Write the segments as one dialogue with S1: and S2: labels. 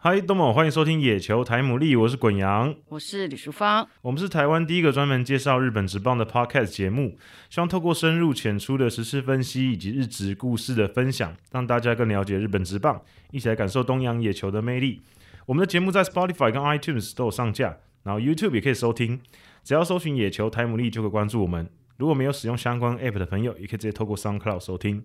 S1: 嗨，东某，欢迎收听《野球台牡蛎》，我是滚羊，
S2: 我是李淑芳，
S1: 我们是台湾第一个专门介绍日本职棒的 Podcast 节目，希望透过深入浅出的时事分析以及日职故事的分享，让大家更了解日本职棒，一起来感受东洋野球的魅力。我们的节目在 Spotify 跟 iTunes 都有上架，然后 YouTube 也可以收听，只要搜寻“野球台牡蛎”就可以关注我们。如果没有使用相关 App 的朋友，也可以直接透过 SoundCloud 收听。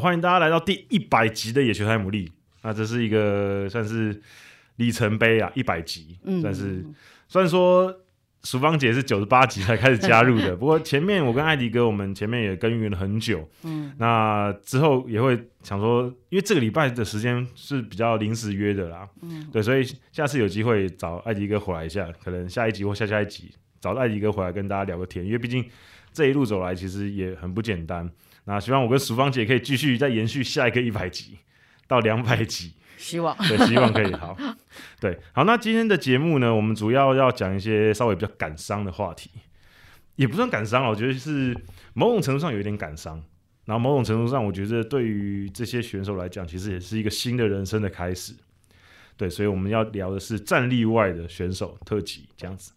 S1: 欢迎大家来到第一百集的野球台牡蛎。那这是一个算是里程碑啊，一百集，嗯，算是虽然说淑芳姐是九十八集才开始加入的，不过前面我跟艾迪哥我们前面也耕耘了很久，嗯，那之后也会想说，因为这个礼拜的时间是比较临时约的啦，嗯，对，所以下次有机会找艾迪哥回来一下，可能下一集或下下一集找艾迪哥回来跟大家聊个天，因为毕竟这一路走来其实也很不简单。那希望我跟淑芳姐可以继续再延续下一个一百集到两百集，
S2: 希望
S1: 对，希望可以好，对，好。那今天的节目呢，我们主要要讲一些稍微比较感伤的话题，也不算感伤，我觉得是某种程度上有一点感伤。然后某种程度上，我觉得对于这些选手来讲，其实也是一个新的人生的开始。对，所以我们要聊的是战力外的选手特辑这样子。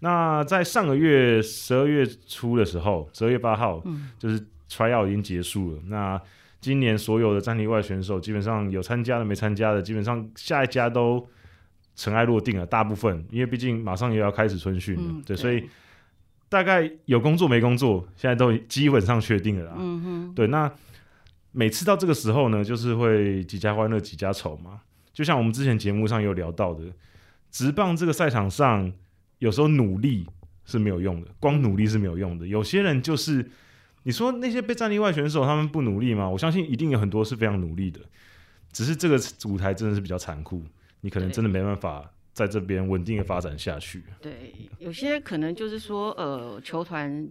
S1: 那在上个月十二月初的时候，十二月八号，嗯，就是。tryout 已经结束了。那今年所有的战力外选手，基本上有参加的、没参加的，基本上下一家都尘埃落定了。大部分，因为毕竟马上又要开始春训了，嗯，对，所以大概有工作没工作，现在都基本上确定了啦。嗯哼，对。那每次到这个时候呢，就是会几家欢乐几家愁嘛。就像我们之前节目上有聊到的，直棒这个赛场上，有时候努力是没有用的，光努力是没有用的。有些人就是。你说那些被战力外选手他们不努力吗？我相信一定有很多是非常努力的，只是这个舞台真的是比较残酷，你可能真的没办法在这边稳定的发展下去。
S2: 对，有些可能就是说，呃，球团。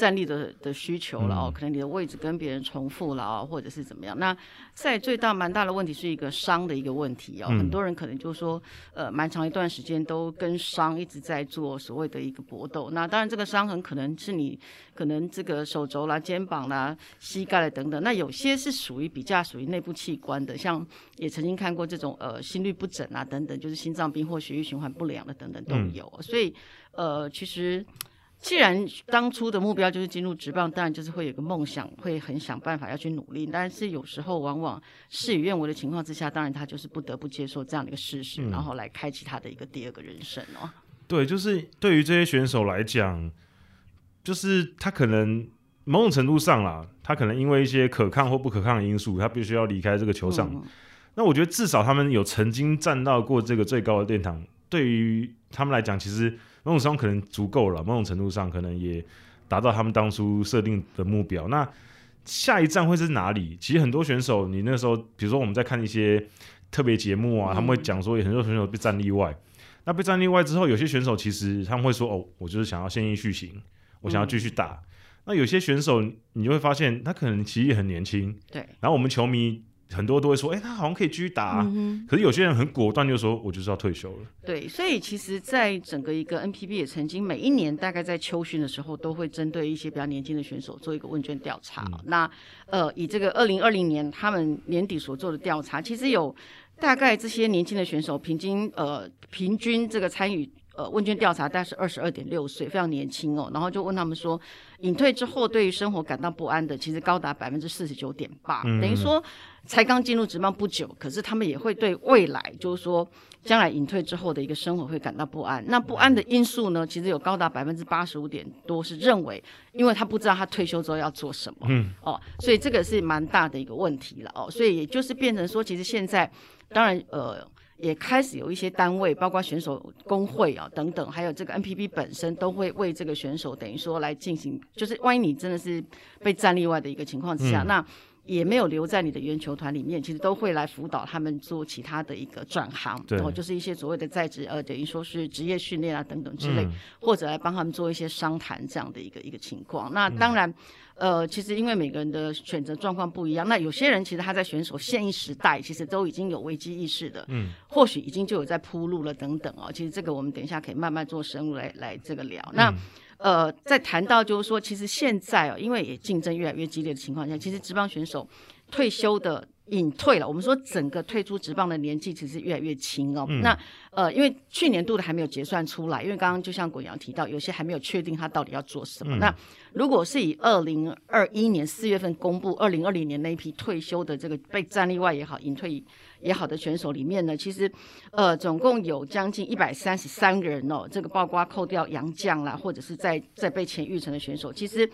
S2: 战力的的需求了哦，可能你的位置跟别人重复了哦，或者是怎么样？那在最大蛮大的问题是一个伤的一个问题哦，很多人可能就说，呃，蛮长一段时间都跟伤一直在做所谓的一个搏斗。那当然，这个伤很可能是你可能这个手肘啦、肩膀啦、膝盖啦等等。那有些是属于比较属于内部器官的，像也曾经看过这种呃心律不整啊等等，就是心脏病或血液循环不良的等等都有。所以呃，其实。既然当初的目标就是进入职棒，当然就是会有个梦想，会很想办法要去努力。但是有时候往往事与愿违的情况之下，当然他就是不得不接受这样的一个事实，嗯、然后来开启他的一个第二个人生哦。
S1: 对，就是对于这些选手来讲，就是他可能某种程度上啦，他可能因为一些可抗或不可抗的因素，他必须要离开这个球场。嗯、那我觉得至少他们有曾经站到过这个最高的殿堂，对于他们来讲，其实。某种程度可能足够了，某种程度上可能也达到他们当初设定的目标。那下一站会是哪里？其实很多选手，你那时候，比如说我们在看一些特别节目啊，嗯、他们会讲说，有很多选手被战例外。那被战例外之后，有些选手其实他们会说：“哦，我就是想要现役续行，我想要继续打。嗯”那有些选手，你就会发现他可能其实也很年轻。
S2: 对。
S1: 然后我们球迷。很多都会说，哎、欸，他好像可以继续打、啊。嗯、可是有些人很果断，就说我就是要退休了。
S2: 对，所以其实，在整个一个 NPB 也曾经每一年大概在秋训的时候，都会针对一些比较年轻的选手做一个问卷调查。嗯、那呃，以这个二零二零年他们年底所做的调查，其实有大概这些年轻的选手平均呃平均这个参与。呃，问卷调查大概是二十二点六岁，非常年轻哦。然后就问他们说，隐退之后对于生活感到不安的，其实高达百分之四十九点八，等于说才刚进入职棒不久，可是他们也会对未来，就是说将来隐退之后的一个生活会感到不安。那不安的因素呢，其实有高达百分之八十五点多是认为，因为他不知道他退休之后要做什么，嗯，哦，所以这个是蛮大的一个问题了哦。所以也就是变成说，其实现在当然呃。也开始有一些单位，包括选手工会啊等等，还有这个 NPB 本身都会为这个选手等于说来进行，就是万一你真的是被战例外的一个情况之下，嗯、那也没有留在你的原球团里面，其实都会来辅导他们做其他的一个转行，然后就是一些所谓的在职呃，等于说是职业训练啊等等之类，嗯、或者来帮他们做一些商谈这样的一个一个情况。那当然。嗯呃，其实因为每个人的选择状况不一样，那有些人其实他在选手现役时代，其实都已经有危机意识的，嗯，或许已经就有在铺路了等等哦。其实这个我们等一下可以慢慢做深入来来这个聊。嗯、那呃，在谈到就是说，其实现在哦，因为也竞争越来越激烈的情况下，其实职棒选手退休的。隐退了，我们说整个退出职棒的年纪其实越来越轻哦。嗯、那呃，因为去年度的还没有结算出来，因为刚刚就像滚扬提到，有些还没有确定他到底要做什么。嗯、那如果是以二零二一年四月份公布二零二零年那一批退休的这个被战例外也好，隐退也好的选手里面呢，其实呃总共有将近一百三十三个人哦，这个包括扣掉杨将啦，或者是在在被前育成的选手，其实。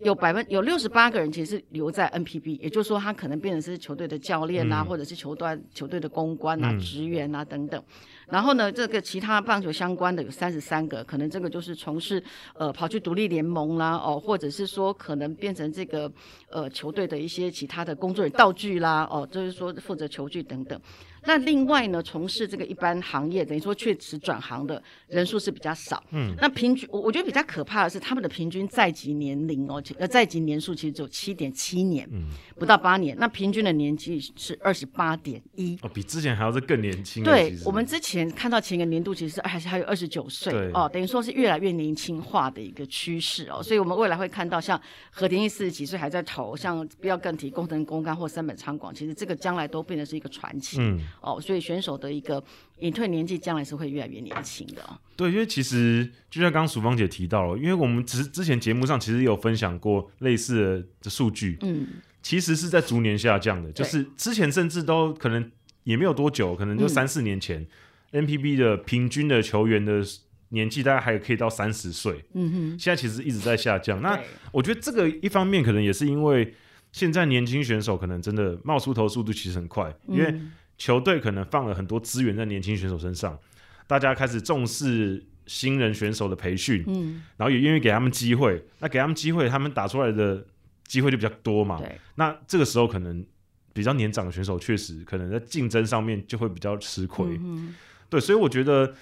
S2: 有百分有六十八个人其实是留在 NPB，也就是说他可能变成是球队的教练啊，嗯、或者是球队球队的公关啊、职、嗯、员啊等等。然后呢，这个其他棒球相关的有三十三个，可能这个就是从事呃跑去独立联盟啦，哦，或者是说可能变成这个呃球队的一些其他的工作人员道具啦，哦，就是说负责球具等等。那另外呢，从事这个一般行业，等于说确实转行的人数是比较少。嗯，那平均我我觉得比较可怕的是他们的平均在籍年龄哦，呃在籍年数其实只有七点七年，嗯，不到八年。那平均的年纪是二十八点一，
S1: 哦，比之前还要是更年轻。
S2: 对，我们之前看到前一个年度其实是还是还有二十九岁哦，等于说是越来越年轻化的一个趋势哦，所以我们未来会看到像和田义四十几岁还在投，像不要更提工藤公干或三本昌广，其实这个将来都变成是一个传奇。嗯。哦，所以选手的一个隐退年纪将来是会越来越年轻的。
S1: 对，因为其实就像刚刚淑芳姐提到了，因为我们之之前节目上其实有分享过类似的数据，嗯，其实是在逐年下降的，就是之前甚至都可能也没有多久，可能就三四年前，嗯，NPB 的平均的球员的年纪大概还可以到三十岁，嗯哼，现在其实一直在下降。那我觉得这个一方面可能也是因为现在年轻选手可能真的冒出头速度其实很快，因为球队可能放了很多资源在年轻选手身上，大家开始重视新人选手的培训，嗯，然后也愿意给他们机会。那给他们机会，他们打出来的机会就比较多嘛。对。那这个时候可能比较年长的选手确实可能在竞争上面就会比较吃亏。嗯。对，所以我觉得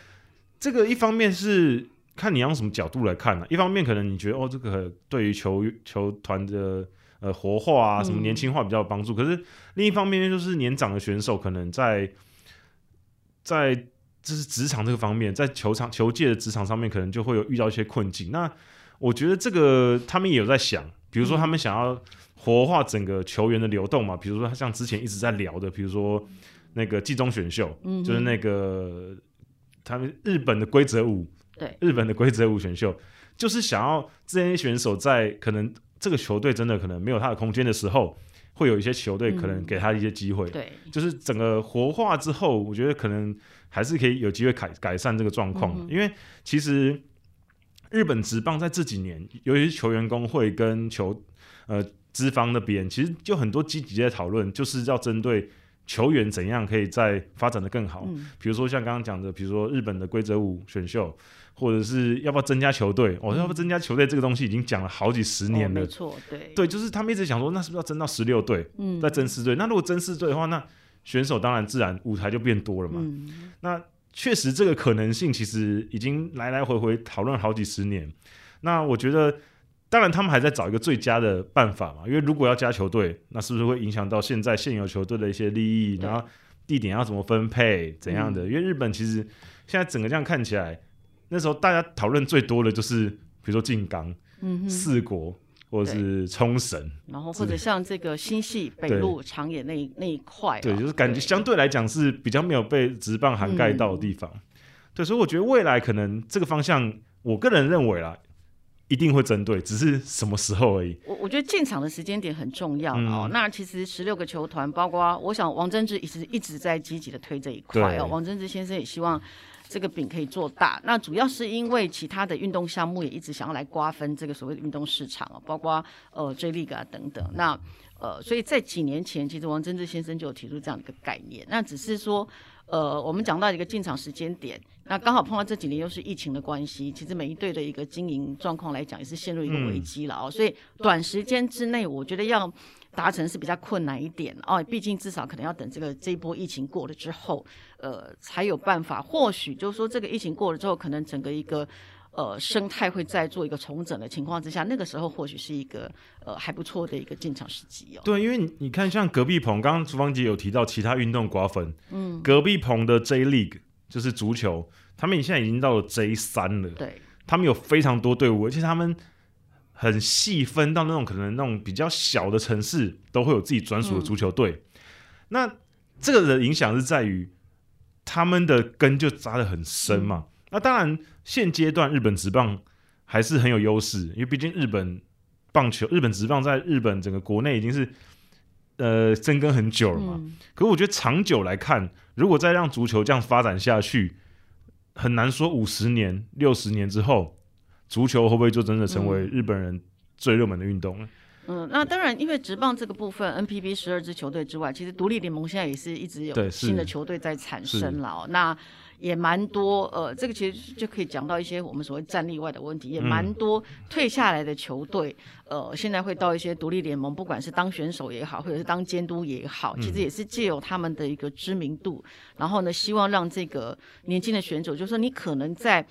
S1: 这个一方面是看你要用什么角度来看呢、啊？一方面可能你觉得哦，这个对于球球团的。呃，活化啊，什么年轻化比较有帮助。嗯、可是另一方面，就是年长的选手可能在在就是职场这个方面，在球场球界的职场上面，可能就会有遇到一些困境。那我觉得这个他们也有在想，比如说他们想要活化整个球员的流动嘛，比如说像之前一直在聊的，比如说那个季中选秀，嗯、就是那个他们日本的规则五，对，日本的规则五选秀，就是想要这些选手在可能。这个球队真的可能没有他的空间的时候，会有一些球队可能给他一些机会。嗯、对，就是整个活化之后，我觉得可能还是可以有机会改改善这个状况。嗯、因为其实日本职棒在这几年，尤其是球员工会跟球呃资方那边，其实就很多积极在讨论，就是要针对球员怎样可以再发展的更好。嗯、比如说像刚刚讲的，比如说日本的规则五选秀。或者是要不要增加球队？我哦，要不要增加球队？这个东西已经讲了好几十年了。哦、没错，对，对，就是他们一直想说，那是不是要增到十六队？嗯，再增四队。那如果增四队的话，那选手当然自然舞台就变多了嘛。嗯、那确实这个可能性其实已经来来回回讨论好几十年。那我觉得，当然他们还在找一个最佳的办法嘛。因为如果要加球队，那是不是会影响到现在现有球队的一些利益？然后地点要怎么分配？怎样的？嗯、因为日本其实现在整个这样看起来。那时候大家讨论最多的就是，比如说静冈、嗯、四国或者是冲绳，
S2: 然后或者像这个新系北路长野那那一块，
S1: 对，就是感觉相对来讲是比较没有被直棒涵盖到的地方。嗯、对，所以我觉得未来可能这个方向，我个人认为啦，一定会针对，只是什么时候而已。
S2: 我我觉得进场的时间点很重要哦。嗯、那其实十六个球团，包括我想王贞治一直一直在积极的推这一块哦。王贞治先生也希望。这个饼可以做大，那主要是因为其他的运动项目也一直想要来瓜分这个所谓的运动市场啊，包括呃 J League 啊等等。那呃，所以在几年前，其实王贞治先生就有提出这样的一个概念。那只是说，呃，我们讲到一个进场时间点，那刚好碰到这几年又是疫情的关系，其实每一队的一个经营状况来讲也是陷入一个危机了哦。嗯、所以短时间之内，我觉得要达成是比较困难一点哦。毕竟至少可能要等这个这一波疫情过了之后，呃，才有办法。或许就是说这个疫情过了之后，可能整个一个呃生态会再做一个重整的情况之下，那个时候或许是一个呃还不错的一个进场时机哦。
S1: 对，因为你看，像隔壁棚，刚刚厨房姐有提到其他运动瓜分，嗯，隔壁棚的 J League。就是足球，他们现在已经到了 J 三了。
S2: 对，
S1: 他们有非常多队伍，而且他们很细分到那种可能那种比较小的城市，都会有自己专属的足球队。嗯、那这个的影响是在于他们的根就扎得很深嘛。嗯、那当然，现阶段日本职棒还是很有优势，因为毕竟日本棒球、日本职棒在日本整个国内已经是。呃，深耕很久了嘛，嗯、可是我觉得长久来看，如果再让足球这样发展下去，很难说五十年、六十年之后，足球会不会就真的成为日本人最热门的运动呢？
S2: 嗯，那当然，因为职棒这个部分，NPB 十二支球队之外，其实独立联盟现在也是一直有新的球队在产生了哦。那也蛮多，呃，这个其实就可以讲到一些我们所谓战力外的问题，也蛮多退下来的球队，嗯、呃，现在会到一些独立联盟，不管是当选手也好，或者是当监督也好，其实也是借由他们的一个知名度，嗯、然后呢，希望让这个年轻的选手，就是说你可能在。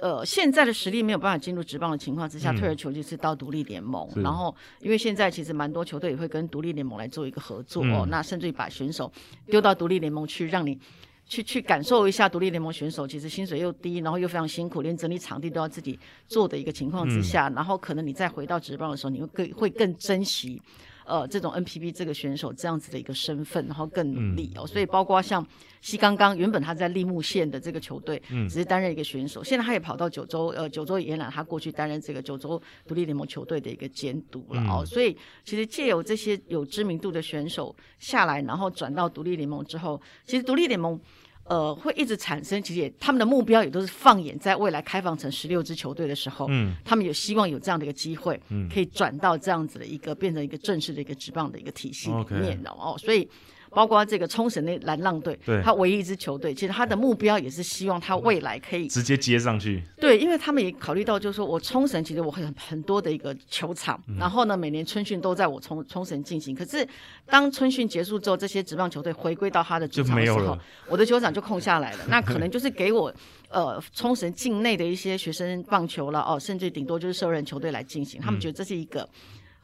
S2: 呃，现在的实力没有办法进入职棒的情况之下，嗯、退而求其次到独立联盟。是然后，因为现在其实蛮多球队也会跟独立联盟来做一个合作，那甚至于把选手丢到独立联盟去，让你去去感受一下独立联盟选手其实薪水又低，然后又非常辛苦，连整理场地都要自己做的一个情况之下，嗯、然后可能你再回到职棒的时候，你会更会更珍惜。呃，这种 NPB 这个选手这样子的一个身份，然后更努力哦，嗯、所以包括像西刚刚原本他在立木县的这个球队，嗯，只是担任一个选手，现在他也跑到九州，呃，九州延揽他过去担任这个九州独立联盟球队的一个监督了哦，嗯、所以其实借由这些有知名度的选手下来，然后转到独立联盟之后，其实独立联盟。呃，会一直产生，其实也他们的目标也都是放眼在未来开放成十六支球队的时候，嗯，他们有希望有这样的一个机会，嗯，可以转到这样子的一个变成一个正式的一个职棒的一个体系里面的 Okay 哦，所以。包括这个冲绳的蓝浪队，对他唯一一支球队，其实他的目标也是希望他未来可以
S1: 直接接上去。
S2: 对，因为他们也考虑到，就是说我冲绳其实我很很多的一个球场，嗯、然后呢，每年春训都在我冲冲绳进行。可是当春训结束之后，这些职棒球队回归到他的主场的时候，我的球场就空下来了。那可能就是给我呃冲绳境内的一些学生棒球了哦，甚至顶多就是社人球队来进行。他们觉得这是一个。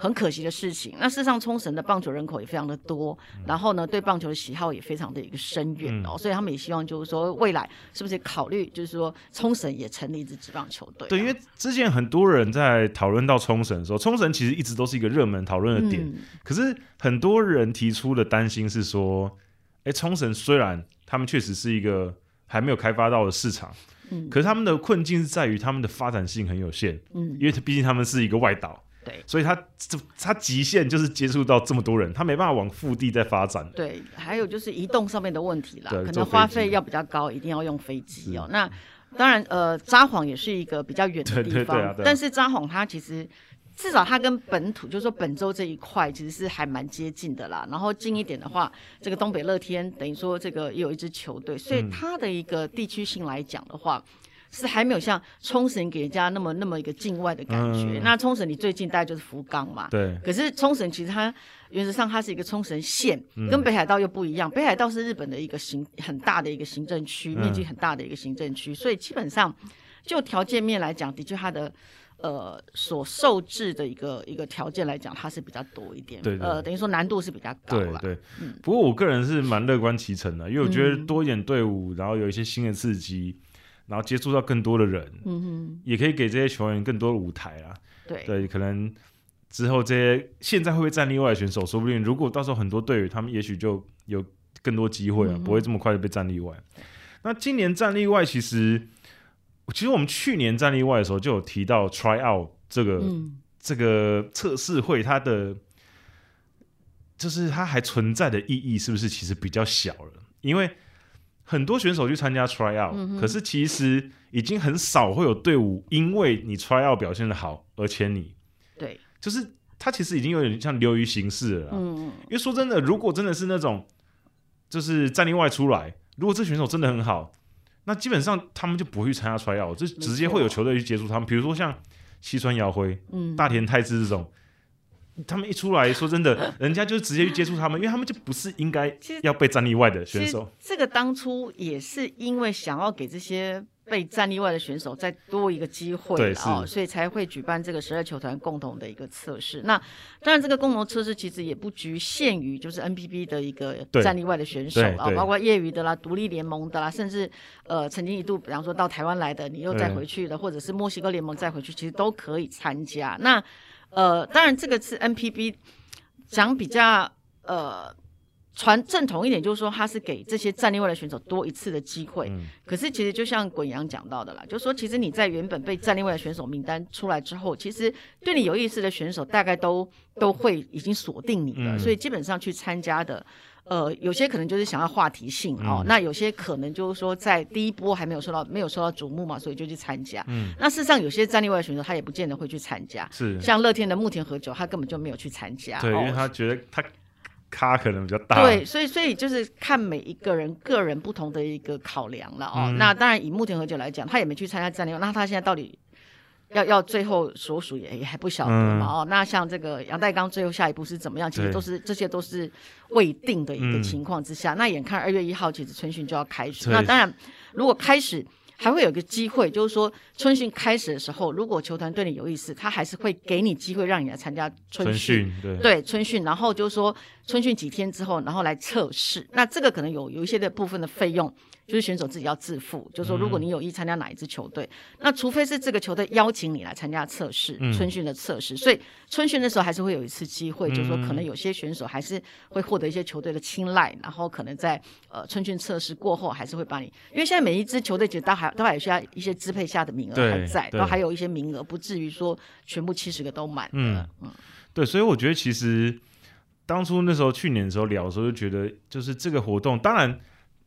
S2: 很可惜的事情。那事实上，冲绳的棒球人口也非常的多，嗯、然后呢，对棒球的喜好也非常的一个深远哦，嗯、所以他们也希望就是说，未来是不是考虑就是说，冲绳也成立一支职棒球队？
S1: 对，因为之前很多人在讨论到冲绳的时候，冲绳其实一直都是一个热门讨论的点。嗯、可是很多人提出的担心是说，哎，冲绳虽然他们确实是一个还没有开发到的市场，嗯，可是他们的困境是在于他们的发展性很有限，嗯，因为毕竟他们是一个外岛。
S2: 对，
S1: 所以他这他极限就是接触到这么多人，他没办法往腹地再发展。
S2: 对，还有就是移动上面的问题啦，可能花费要比较高，一定要用飞机哦。那当然，呃，札幌也是一个比较远的地方，对对对啊、但是札幌它其实至少它跟本土，就是说本州这一块其实是还蛮接近的啦。然后近一点的话，这个东北乐天等于说这个也有一支球队，所以它的一个地区性来讲的话。嗯是还没有像冲绳给人家那么那么一个境外的感觉。嗯、那冲绳你最近大概就是福冈嘛。对。可是冲绳其实它原则上它是一个冲绳县，嗯、跟北海道又不一样。北海道是日本的一个行很大的一个行政区，嗯、面积很大的一个行政区，所以基本上就条件面来讲，的确它的呃所受制的一个一个条件来讲，它是比较多一点。对，对。呃，等于说难度是比较高了。对，对。嗯。
S1: 不过我个人是蛮乐观其成的，因为我觉得多一点队伍，然后有一些新的刺激。然后接触到更多的人，嗯哼，也可以给这些球员更多的舞台啦。对对，可能之后这些现在会不会战例外的选手，说不定如果到时候很多队员，他们也许就有更多机会啊，嗯、不会这么快就被战例外。那今年战例外，其实其实我们去年战例外的时候就有提到 try out 这个、嗯、这个测试会，它的就是它还存在的意义是不是其实比较小了？因为很多选手去参加 try out，、嗯、可是其实已经很少会有队伍因为你 try out 表现的好而签你。对，就是他其实已经有点像流于形式了。嗯，因为说真的，如果真的是那种就是战力外出来，如果这选手真的很好，那基本上他们就不会去参加 tryout，就直接会有球队去接触他们。比如说像西川遥辉、嗯、大田泰示这种。他们一出来说真的，人家就直接去接触他们，因为他们就不是应该要被战力外的选手。
S2: 这个当初也是因为想要给这些被战力外的选手再多一个机会啊，所以才会举办这个十二球团共同的一个测试。那当然，这个共同测试其实也不局限于就是 NPB 的一个战力外的选手啊，包括业余的啦、独立联盟的啦，甚至呃曾经一度比方说到台湾来的，你又再回去的，或者是墨西哥联盟再回去，其实都可以参加。那呃，当然，这个是 NPB 讲比较呃传正统一点，就是说他是给这些战力外的选手多一次的机会。嗯、可是其实就像滚阳讲到的啦，就是说其实你在原本被战力外的选手名单出来之后，其实对你有意思的选手大概都都会已经锁定你了，嗯、所以基本上去参加的。呃，有些可能就是想要话题性哦，嗯、那有些可能就是说在第一波还没有受到没有受到瞩目嘛，所以就去参加。嗯，那事实上有些战力外的选手他也不见得会去参加，是像乐天的木田和久，他根本就没有去参加。
S1: 对，哦、因为他觉得他咖可能比较大。
S2: 对，所以所以就是看每一个人个人不同的一个考量了哦。嗯、那当然以木田和久来讲，他也没去参加战力外，那他现在到底？要要最后所属也也还不晓得嘛哦，嗯、那像这个杨代刚最后下一步是怎么样？其实都是这些都是未定的一个情况之下。嗯、那眼看二月一号其实春训就要开始，那当然如果开始还会有个机会，就是说春训开始的时候，如果球团对你有意思，他还是会给你机会让你来参加春训，对对春训，然后就是说春训几天之后，然后来测试。那这个可能有有一些的部分的费用。就是选手自己要自付，就是说，如果你有意参加哪一支球队，嗯、那除非是这个球队邀请你来参加测试，嗯、春训的测试，所以春训的时候还是会有一次机会，嗯、就是说，可能有些选手还是会获得一些球队的青睐，然后可能在呃春训测试过后，还是会把你，因为现在每一支球队其实都还都还有需要一些支配下的名额还在，都还有一些名额，不至于说全部七十个都满。嗯嗯，
S1: 对，所以我觉得其实当初那时候去年的时候聊的时候，就觉得就是这个活动，当然。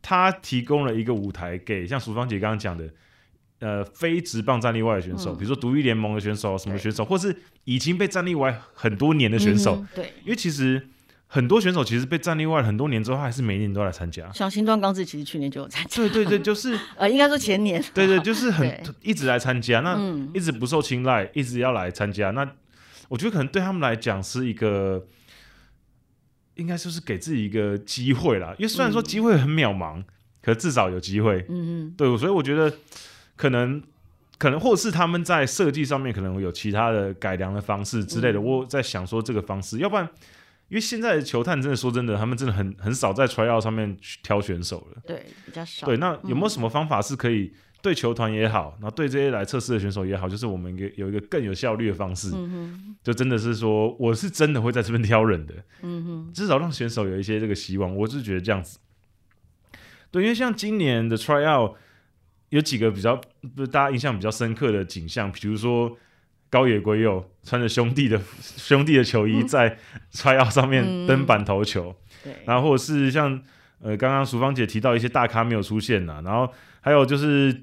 S1: 他提供了一个舞台给像淑芳姐刚刚讲的，呃，非直棒战力外的选手，嗯、比如说独立联盟的选手，什么选手，或是已经被战力外很多年的选手。
S2: 嗯、对，
S1: 因为其实很多选手其实被战力外很多年之后，他还是每年都来参加。
S2: 像新庄刚志其实去年就有参加。
S1: 对对对，就是
S2: 呃，应该说前年。
S1: 对对，就是很一直来参加，那一直不受青睐，一直要来参加。那我觉得可能对他们来讲是一个。应该就是给自己一个机会啦，因为虽然说机会很渺茫，嗯、可至少有机会。嗯嗯，对，所以我觉得可能可能或者是他们在设计上面可能有其他的改良的方式之类的。嗯、我在想说这个方式，要不然因为现在的球探真的说真的，他们真的很很少在 tryout 上面去挑选手了。
S2: 对，比较少。
S1: 对，那有没有什么方法是可以？对球团也好，然后对这些来测试的选手也好，就是我们有一个更有效率的方式，嗯、就真的是说，我是真的会在这边挑人的，嗯、哼。至少让选手有一些这个希望。我是觉得这样子，对，因为像今年的 tryout 有几个比较大家印象比较深刻的景象，比如说高野圭佑穿着兄弟的 兄弟的球衣在 tryout 上面登板投球，嗯、然后或者是像呃刚刚淑芳姐提到一些大咖没有出现呐，然后还有就是。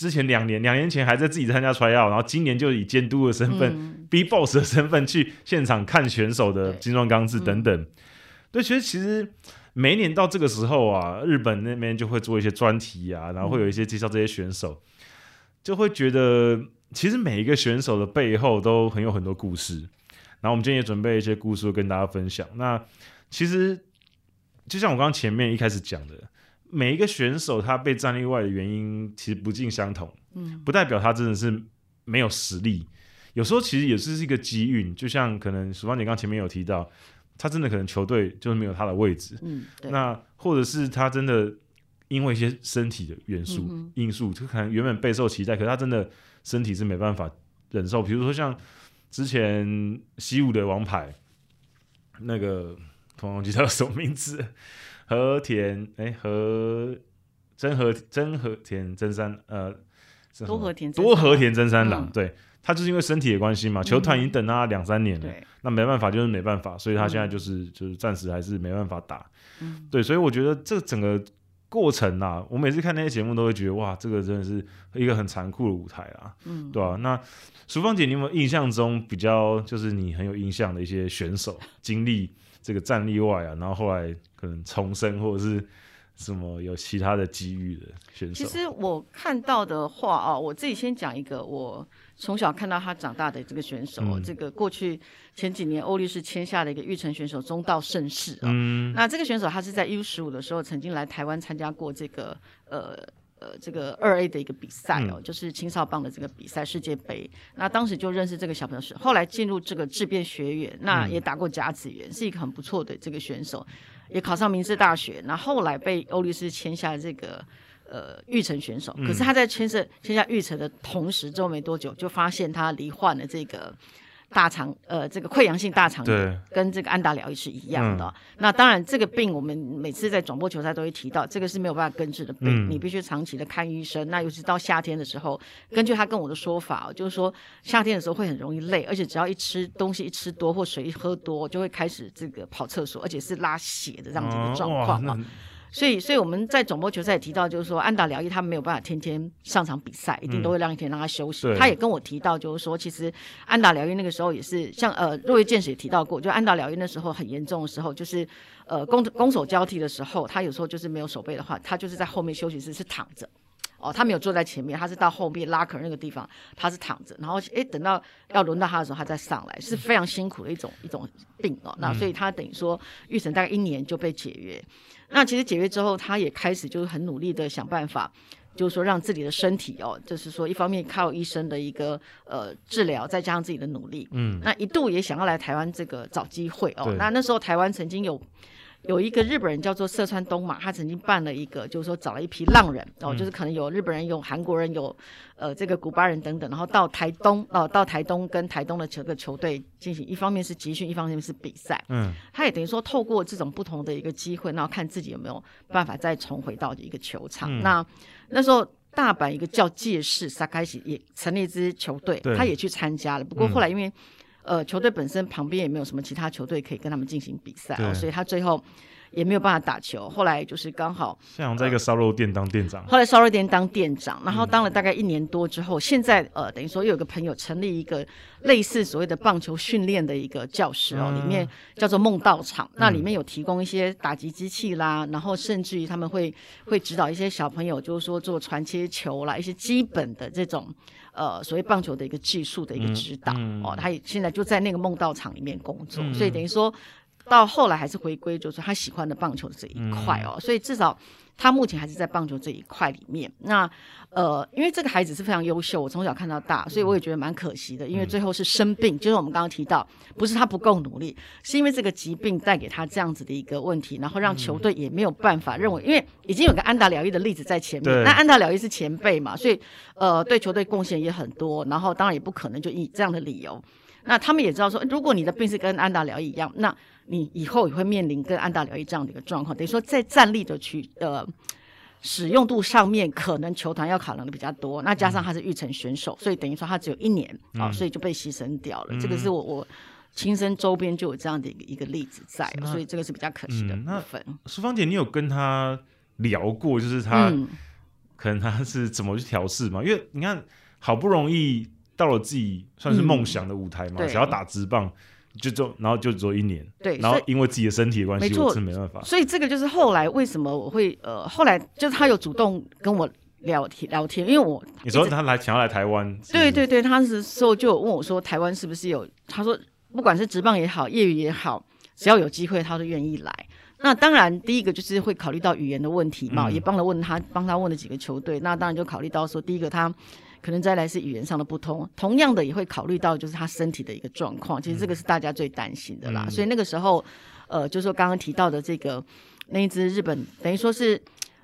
S1: 之前两年，两年前还在自己参加 tryout，然后今年就以监督的身份、嗯、，B boss 的身份去现场看选手的精装钢制等等。对，其实、嗯、其实每一年到这个时候啊，日本那边就会做一些专题啊，然后会有一些介绍这些选手，嗯、就会觉得其实每一个选手的背后都很有很多故事。然后我们今天也准备一些故事跟大家分享。那其实就像我刚刚前面一开始讲的。每一个选手他被战力外的原因其实不尽相同，嗯，不代表他真的是没有实力，有时候其实也是一个机运，就像可能淑芳姐刚前面有提到，他真的可能球队就是没有他的位置，嗯，那或者是他真的因为一些身体的元素、嗯、因素，就可能原本备受期待，可是他真的身体是没办法忍受，比如说像之前西武的王牌那个，突然忘记他叫什么名字。和田哎和真和真和田真三呃多和田多和田真三郎，嗯、对。他就是因为身体的关系嘛，球团已经等他两三年了，嗯、那没办法就是没办法，所以他现在就是、嗯、就是暂时还是没办法打，嗯、对，所以我觉得这整个过程啊，我每次看那些节目都会觉得哇，这个真的是一个很残酷的舞台啊，嗯，对吧、啊？那淑芳姐，你有没有印象中比较就是你很有印象的一些选手经历？这个战力外啊，然后后来可能重生，或者是什么有其他的机遇的选手？
S2: 其实我看到的话啊，我自己先讲一个，我从小看到他长大的这个选手，嗯、这个过去前几年欧力士签下的一个育成选手中道盛世啊。嗯。那这个选手他是在 U 十五的时候曾经来台湾参加过这个呃呃这个二 A 的一个比赛哦，嗯、就是青少棒的这个比赛世界杯。那当时就认识这个小朋友是，后来进入这个智变学院，那也打过甲子园，是一个很不错的这个选手。也考上明治大学，那后后来被欧律师签下这个呃育成选手。可是他在签下签下育成的同时，之后没多久就发现他罹患了这个大肠呃这个溃疡性大肠炎，跟这个安达疗愈是一样的。嗯、那当然这个病我们每次在转播球赛都会提到，这个是没有办法根治的病，嗯、你必须长期的看医生。那尤其到夏天的时候，根据他跟我的说法，就是说夏天的时候会很容易累，而且只要一吃东西一吃多或水一喝多，就会开始这个跑厕所，而且是拉血的这样子的状况嘛。所以，所以我们在总播球赛也提到，就是说安达疗愈他没有办法天天上场比赛，一定都会让一天让他休息。嗯、他也跟我提到，就是说其实安达疗愈那个时候也是像呃，若月健士也提到过，就安达疗愈那时候很严重的时候，就是呃攻攻守交替的时候，他有时候就是没有守备的话，他就是在后面休息室是躺着。哦，他没有坐在前面，他是到后面拉壳那个地方，他是躺着，然后诶等到要轮到他的时候，他再上来，是非常辛苦的一种一种病哦。那所以他等于说育成大概一年就被解约。那其实解约之后，他也开始就是很努力的想办法，就是说让自己的身体哦，就是说一方面靠医生的一个呃治疗，再加上自己的努力，嗯，那一度也想要来台湾这个找机会哦。那那时候台湾曾经有。有一个日本人叫做色川东马，他曾经办了一个，就是说找了一批浪人，哦，就是可能有日本人、有韩国人、有呃这个古巴人等等，然后到台东，哦，到台东跟台东的球个球队进行，一方面是集训，一方面是比赛。嗯，他也等于说透过这种不同的一个机会，然后看自己有没有办法再重回到一个球场。嗯、那那时候大阪一个叫介世萨开喜也成立一支球队，他也去参加了。不过后来因为、嗯呃，球队本身旁边也没有什么其他球队可以跟他们进行比赛，哦，所以他最后也没有办法打球。后来就是刚好，
S1: 像在一个烧肉店当店长，
S2: 后来烧肉店当店长，然后当了大概一年多之后，嗯、现在呃，等于说又有个朋友成立一个类似所谓的棒球训练的一个教室哦，嗯、里面叫做梦道场，嗯、那里面有提供一些打击机器啦，然后甚至于他们会会指导一些小朋友，就是说做传切球啦，一些基本的这种。呃，所谓棒球的一个技术的一个指导、嗯嗯、哦，他也现在就在那个梦道场里面工作，嗯、所以等于说到后来还是回归，就是他喜欢的棒球这一块哦，嗯、所以至少。他目前还是在棒球这一块里面。那呃，因为这个孩子是非常优秀，我从小看到大，所以我也觉得蛮可惜的。因为最后是生病，就是我们刚刚提到，不是他不够努力，是因为这个疾病带给他这样子的一个问题，然后让球队也没有办法认为，因为已经有个安达疗愈的例子在前面，那安达疗愈是前辈嘛，所以呃，对球队贡献也很多。然后当然也不可能就以这样的理由，那他们也知道说，如果你的病是跟安达疗愈一样，那。你以后也会面临跟安达疗一这样的一个状况，等于说在站立的取呃使用度上面，可能球团要考量的比较多。那加上他是育成选手，嗯、所以等于说他只有一年啊、所以就被牺牲掉了。嗯、这个是我我亲身周边就有这样的一个一个例子在，所以这个是比较可惜的部分。嗯、那淑芳姐，你有跟他聊过，就是他、嗯、可能他是怎么去调试吗？因为你看，好不容易到了自己算是梦想的舞台嘛，嗯、只要打直棒。就做，然后就做一年，对，然后因为自己的身体的关系，没错，我是没办法。所以这个就是后来为什么我会呃，后来就是他有主动跟我聊天聊天，因为我
S1: 你说他来想要来台湾，
S2: 对对对，他是时候就问我说台湾是不是有？他说不管是职棒也好，业余也好，只要有机会他都愿意来。那当然第一个就是会考虑到语言的问题嘛，嗯、也帮了问他帮他问了几个球队，那当然就考虑到说第一个他。可能再来是语言上的不通，同样的也会考虑到就是他身体的一个状况，其实这个是大家最担心的啦。嗯、所以那个时候，呃，就是说刚刚提到的这个那一支日本，等于说是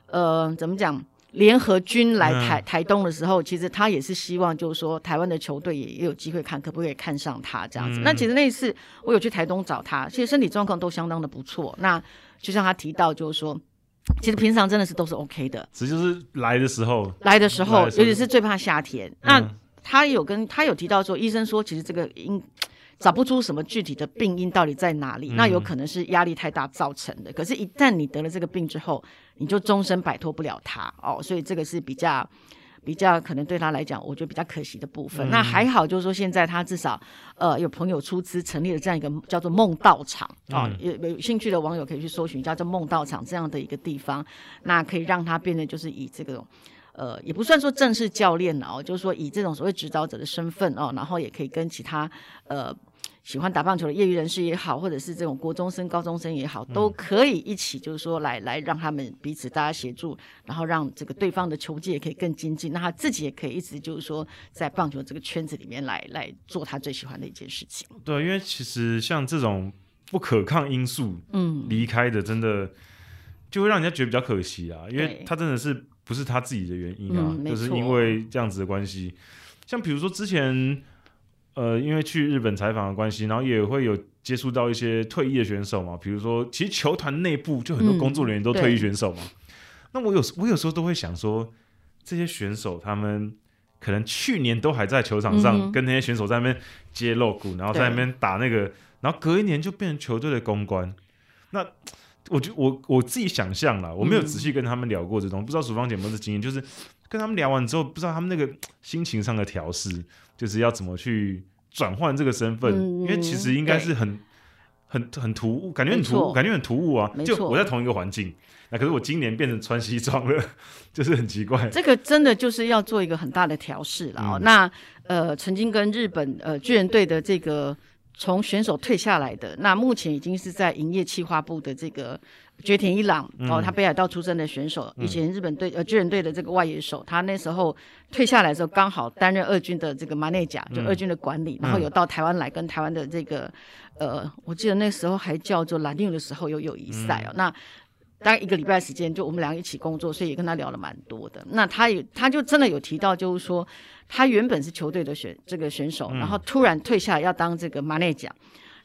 S2: 呃怎么讲，联合军来台台东的时候，其实他也是希望就是说台湾的球队也有机会看，可不可以看上他这样子。嗯、那其实那一次我有去台东找他，其实身体状况都相当的不错。那就像他提到就是说。其实平常真的是都是 OK 的，
S1: 只就是来的时候，
S2: 来的时候，尤其是最怕夏天。嗯、那他有跟他有提到说，医生说其实这个因找不出什么具体的病因到底在哪里，嗯、那有可能是压力太大造成的。可是，一旦你得了这个病之后，你就终身摆脱不了它哦。所以这个是比较比较可能对他来讲，我觉得比较可惜的部分。
S1: 嗯、
S2: 那还好，就是说现在他至少呃有朋友出资成立了这样一个叫做梦道场啊，有、嗯、有兴趣的网友可以去搜寻叫做梦道场这样的一个地方，那可以让他变得就是以这个。呃，也不算说正式教练哦，就是说以这种所谓指导者的身份哦，然后也可以跟其他呃喜欢打棒球的业余人士也好，或者是这种国中生、高中生也好，都可以一起，就是说来来让他们彼此大家协助，然后让这个对方的球技也可以更精进，那他自己也可以一直就是说在棒球这个圈子里面来来做他最喜欢的一件事情。
S1: 对，因为其实像这种不可抗因素，嗯，离开的真的就会让人家觉得比较可惜啊，因为他真的是。不是他自己的原因啊，嗯、就是因为这样子的关系。像比如说之前，呃，因为去日本采访的关系，然后也会有接触到一些退役的选手嘛。比如说，其实球团内部就很多工作人员都退役选手嘛。嗯、那我有我有时候都会想说，这些选手他们可能去年都还在球场上跟那些选手在那边接露骨，然后在那边打那个，然后隔一年就变成球队的公关。那我就我我自己想象了，我没有仔细跟他们聊过这种，嗯、不知道淑芳姐有没有经验，就是跟他们聊完之后，不知道他们那个心情上的调适，就是要怎么去转换这个身份，嗯、因为其实应该是很很很突兀，感觉很突兀，感觉很突兀啊！就我在同一个环境，那可是我今年变成穿西装了，就是很奇怪。
S2: 这个真的就是要做一个很大的调试了。嗯、那呃，曾经跟日本呃巨人队的这个。从选手退下来的，那目前已经是在营业企划部的这个堀田一郎、嗯、哦，他北海道出身的选手，以前日本队、嗯、呃巨人队的这个外野手，他那时候退下来的时候，刚好担任二军的这个马内甲，就二军的管理，嗯、然后有到台湾来跟台湾的这个呃，我记得那时候还叫做蓝牛的时候有友谊赛哦，嗯、那。大概一个礼拜的时间，就我们两个一起工作，所以也跟他聊了蛮多的。那他也，他就真的有提到，就是说他原本是球队的选这个选手，嗯、然后突然退下来要当这个马内甲。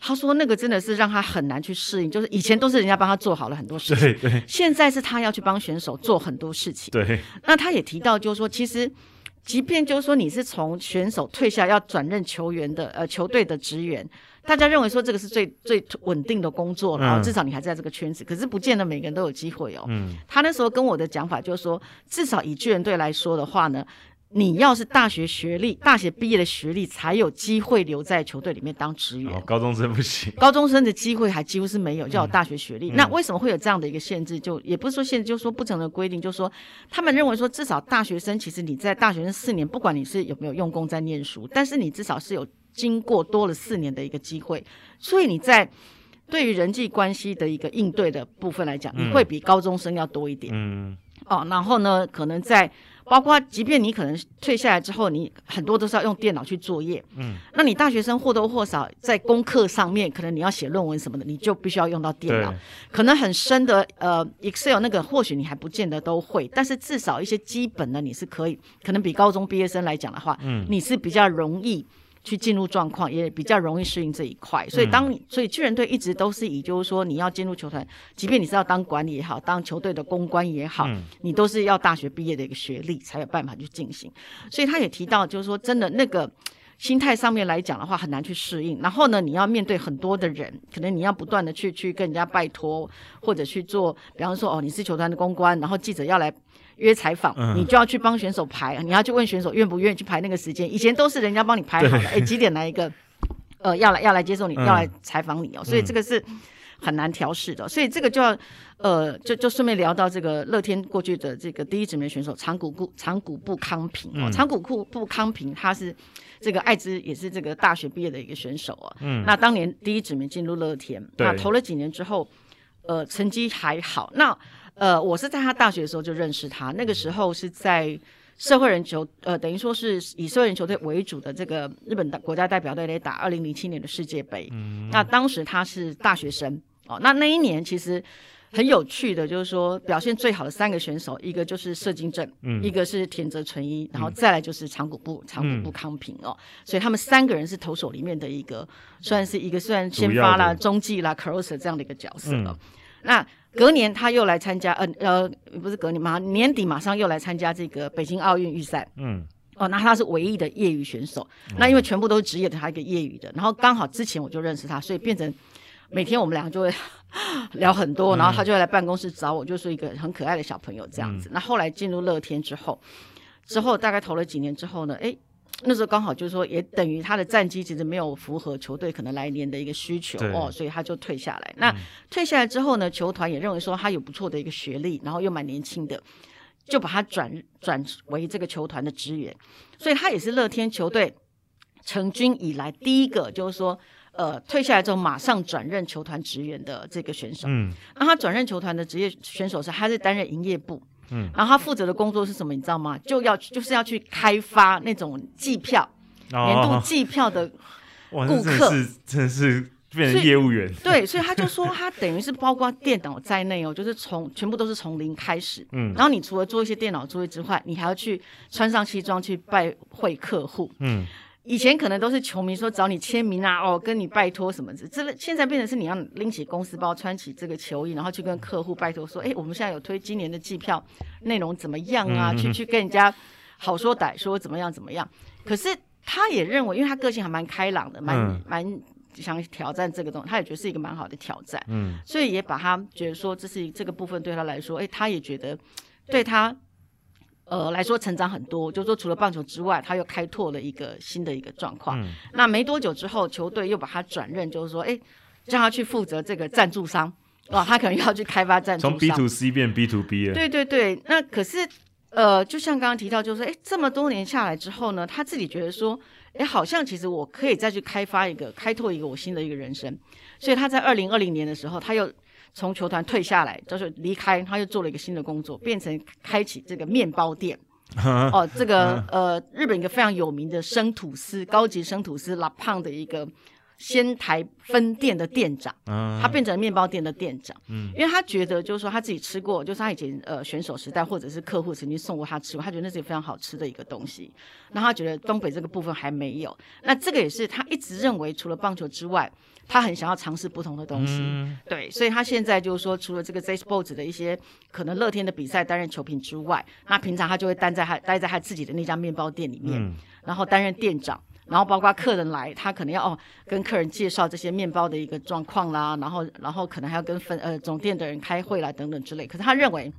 S2: 他说那个真的是让他很难去适应，就是以前都是人家帮他做好了很多事情，对对，现在是他要去帮选手做很多事情。对，那他也提到，就是说其实。即便就是说你是从选手退下要转任球员的呃球队的职员，大家认为说这个是最最稳定的工作，然后至少你还在这个圈子，嗯、可是不见得每个人都有机会哦。嗯，他那时候跟我的讲法就是说，至少以巨人队来说的话呢。你要是大学学历，大学毕业的学历才有机会留在球队里面当职员。哦，
S1: 高中生不行，
S2: 高中生的机会还几乎是没有，就要有大学学历。嗯、那为什么会有这样的一个限制？就也不是说限制，就是说不成的规定，就是说他们认为说，至少大学生其实你在大学生四年，不管你是有没有用功在念书，但是你至少是有经过多了四年的一个机会，所以你在对于人际关系的一个应对的部分来讲，你会比高中生要多一点。嗯，哦，然后呢，可能在。包括，即便你可能退下来之后，你很多都是要用电脑去作业。嗯，那你大学生或多或少在功课上面，可能你要写论文什么的，你就必须要用到电脑。可能很深的呃，Excel 那个或许你还不见得都会，但是至少一些基本的你是可以。可能比高中毕业生来讲的话，嗯，你是比较容易。去进入状况也比较容易适应这一块，所以当你所以巨人队一直都是以就是说你要进入球团，即便你是要当管理也好，当球队的公关也好，嗯、你都是要大学毕业的一个学历才有办法去进行。所以他也提到，就是说真的那个心态上面来讲的话，很难去适应。然后呢，你要面对很多的人，可能你要不断的去去跟人家拜托，或者去做，比方说哦，你是球团的公关，然后记者要来。约采访，嗯、你就要去帮选手排，你要去问选手愿不愿意去排那个时间。以前都是人家帮你排好了，哎对，几点来一个，呃，要来要来接受你，嗯、要来采访你哦。所以这个是很难调试的。所以这个就要，呃，就就顺便聊到这个乐天过去的这个第一指名选手长谷部长谷部康平哦，长谷部部康平他是这个爱知也是这个大学毕业的一个选手哦。嗯，那当年第一指名进入乐天，对那投了几年之后，呃，成绩还好。那呃，我是在他大学的时候就认识他，那个时候是在社会人球，呃，等于说是以社会人球队为主的这个日本的国家代表队来打二零零七年的世界杯。嗯，那当时他是大学生哦，那那一年其实很有趣的，就是说表现最好的三个选手，一个就是射精正，嗯，一个是田泽纯一，然后再来就是长谷部长谷部康平哦，所以他们三个人是投手里面的一个，算是一个虽然先发啦、中继啦、closer 这样的一个角色了。嗯、那隔年他又来参加，呃呃，不是隔年嘛，年底马上又来参加这个北京奥运预赛。嗯，哦，那他是唯一的业余选手。嗯、那因为全部都是职业的，他一个业余的。然后刚好之前我就认识他，所以变成每天我们两个就会 聊很多。然后他就会来办公室找我，就是一个很可爱的小朋友这样子。嗯、那后来进入乐天之后。之后大概投了几年之后呢，哎。那时候刚好就是说，也等于他的战绩其实没有符合球队可能来年的一个需求哦，所以他就退下来。那退下来之后呢，球团也认为说他有不错的一个学历，然后又蛮年轻的，就把他转转为这个球团的职员。所以他也是乐天球队成军以来第一个就是说，呃，退下来之后马上转任球团职员的这个选手。嗯，那他转任球团的职业选手是，他是担任营业部。嗯，然后他负责的工作是什么？你知道吗？就要就是要去开发那种季票，哦、年度季票的顾客，
S1: 真是真是变成业务员。
S2: 对，所以他就说，他等于是包括电脑在内哦，就是从全部都是从零开始。嗯，然后你除了做一些电脑作业之外，你还要去穿上西装去拜会客户。嗯。以前可能都是球迷说找你签名啊，哦，跟你拜托什么之类，现在变成是你要拎起公司包，穿起这个球衣，然后去跟客户拜托说，哎，我们现在有推今年的季票，内容怎么样啊？嗯、去去跟人家好说歹说怎么样怎么样？可是他也认为，因为他个性还蛮开朗的，蛮、嗯、蛮想挑战这个东西，他也觉得是一个蛮好的挑战，嗯，所以也把他觉得说这是这个部分对他来说，哎，他也觉得对他。呃，来说成长很多，就是说除了棒球之外，他又开拓了一个新的一个状况。嗯、那没多久之后，球队又把他转任，就是说，哎，让他去负责这个赞助商，哇，他可能要去开发赞助商。从
S1: B to C 变 B to B 了。
S2: 对对对，那可是，呃，就像刚刚提到，就是说，哎，这么多年下来之后呢，他自己觉得说，哎，好像其实我可以再去开发一个，开拓一个我新的一个人生。所以他在二零二零年的时候，他又。从球团退下来，就是离开，他又做了一个新的工作，变成开启这个面包店。哦，这个 呃，日本一个非常有名的生吐司，高级生吐司拉胖的一个仙台分店的店长，他变成面包店的店长。嗯，因为他觉得就是说他自己吃过，就是他以前呃选手时代或者是客户曾经送过他吃过，他觉得那是一个非常好吃的一个东西。那他觉得东北这个部分还没有，那这个也是他一直认为除了棒球之外。他很想要尝试不同的东西，嗯、对，所以他现在就是说，除了这个 Z Sports 的一些可能乐天的比赛担任球评之外，那平常他就会待在他待在他自己的那家面包店里面，嗯、然后担任店长，然后包括客人来，他可能要哦跟客人介绍这些面包的一个状况啦，然后然后可能还要跟分呃总店的人开会啦等等之类。可是他认为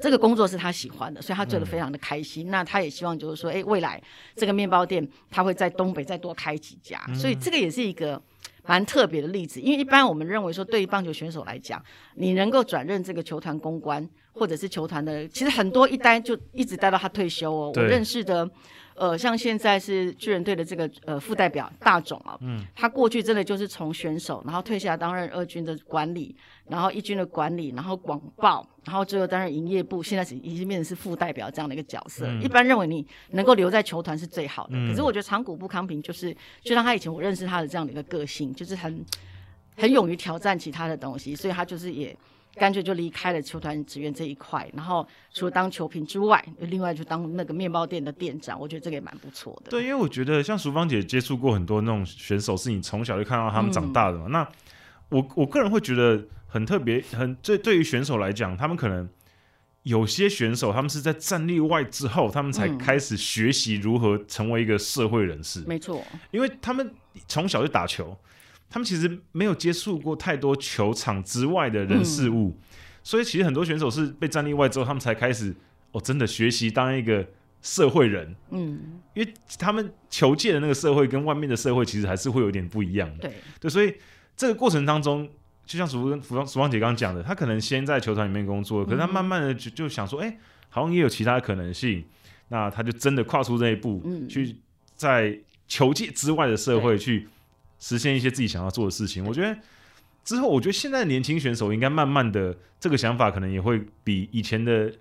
S2: 这个工作是他喜欢的，所以他做的非常的开心。嗯、那他也希望就是说，哎，未来这个面包店他会在东北再多开几家，嗯、所以这个也是一个。蛮特别的例子，因为一般我们认为说，对于棒球选手来讲，你能够转任这个球团公关，或者是球团的，其实很多一待就一直待到他退休哦。我认识的。呃，像现在是巨人队的这个呃副代表大总啊，嗯，他过去真的就是从选手，然后退下来担任二军的管理，然后一军的管理，然后广报，然后最后担任营业部，现在是已经变成是副代表这样的一个角色。嗯、一般认为你能够留在球团是最好的，嗯、可是我觉得长谷部康平就是，就像他以前我认识他的这样的一个个性，就是很很勇于挑战其他的东西，所以他就是也。干脆就离开了球团职员这一块，然后除了当球评之外，另外就当那个面包店的店长。我觉得这个也蛮不错的。
S1: 对，因为我觉得像淑芳姐接触过很多那种选手，是你从小就看到他们长大的嘛。嗯、那我我个人会觉得很特别，很对对于选手来讲，他们可能有些选手他们是在战力外之后，他们才开始学习如何成为一个社会人士。
S2: 没错、嗯，
S1: 因为他们从小就打球。他们其实没有接触过太多球场之外的人事物，嗯、所以其实很多选手是被战例外之后，他们才开始哦，真的学习当一个社会人。嗯，因为他们球界的那个社会跟外面的社会其实还是会有点不一样的。对对，所以这个过程当中，就像淑芳淑芳姐刚刚讲的，他可能先在球团里面工作，可是他慢慢的就就想说，哎、欸，好像也有其他的可能性，那他就真的跨出这一步，嗯、去在球界之外的社会去。实现一些自己想要做的事情，我觉得之后，我觉得现在年轻选手应该慢慢的这个想法，可能也会比以前的。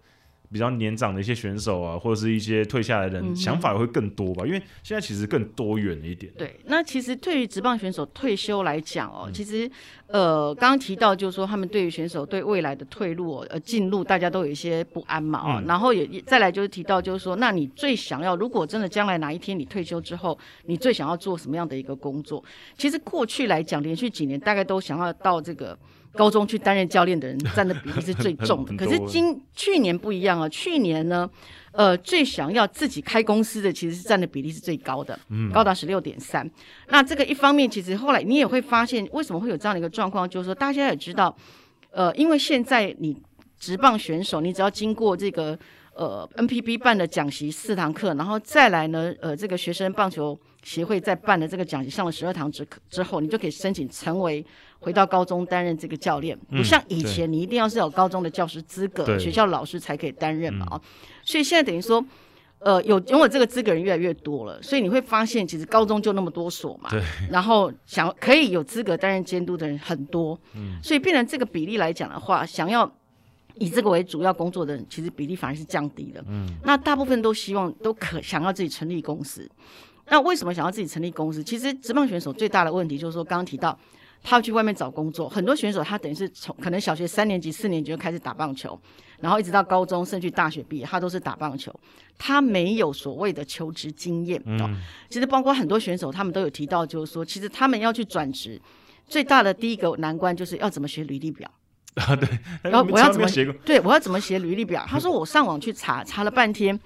S1: 比较年长的一些选手啊，或者是一些退下来的人，嗯、想法也会更多吧，因为现在其实更多元一点。
S2: 对，那其实对于职棒选手退休来讲哦，嗯、其实呃，刚刚提到就是说，他们对于选手对未来的退路、哦、呃进入，大家都有一些不安嘛啊、哦。嗯、然后也再来就是提到就是说，那你最想要，如果真的将来哪一天你退休之后，你最想要做什么样的一个工作？其实过去来讲，连续几年大概都想要到这个。高中去担任教练的人占的比例是最重的，可是今去年不一样啊。去年呢，呃，最想要自己开公司的其实是占的比例是最高的，高达十六点三。那这个一方面，其实后来你也会发现，为什么会有这样的一个状况？就是说，大家也知道，呃，因为现在你职棒选手，你只要经过这个呃 NPB 办的讲习四堂课，然后再来呢，呃，这个学生棒球协会在办的这个讲习上了十二堂之之后，你就可以申请成为回到高中担任这个教练，不像以前你一定要是有高中的教师资格，学校老师才可以担任嘛啊、嗯，所以现在等于说。呃，有拥有这个资格人越来越多了，所以你会发现，其实高中就那么多所嘛，对。然后想可以有资格担任监督的人很多，嗯。所以变成这个比例来讲的话，想要以这个为主要工作的人，其实比例反而是降低了，嗯。那大部分都希望都可想要自己成立公司。那为什么想要自己成立公司？其实职棒选手最大的问题就是说，刚刚提到他要去外面找工作，很多选手他等于是从可能小学三年级、四年级就开始打棒球。然后一直到高中，甚至大学毕业，他都是打棒球，他没有所谓的求职经验。嗯，其实包括很多选手，他们都有提到，就是说，其实他们要去转职，最大的第一个难关就是要怎么学履历表 啊。对，然后我要怎么写？对，我要怎么写履历表？他说我上网去查，查了半天，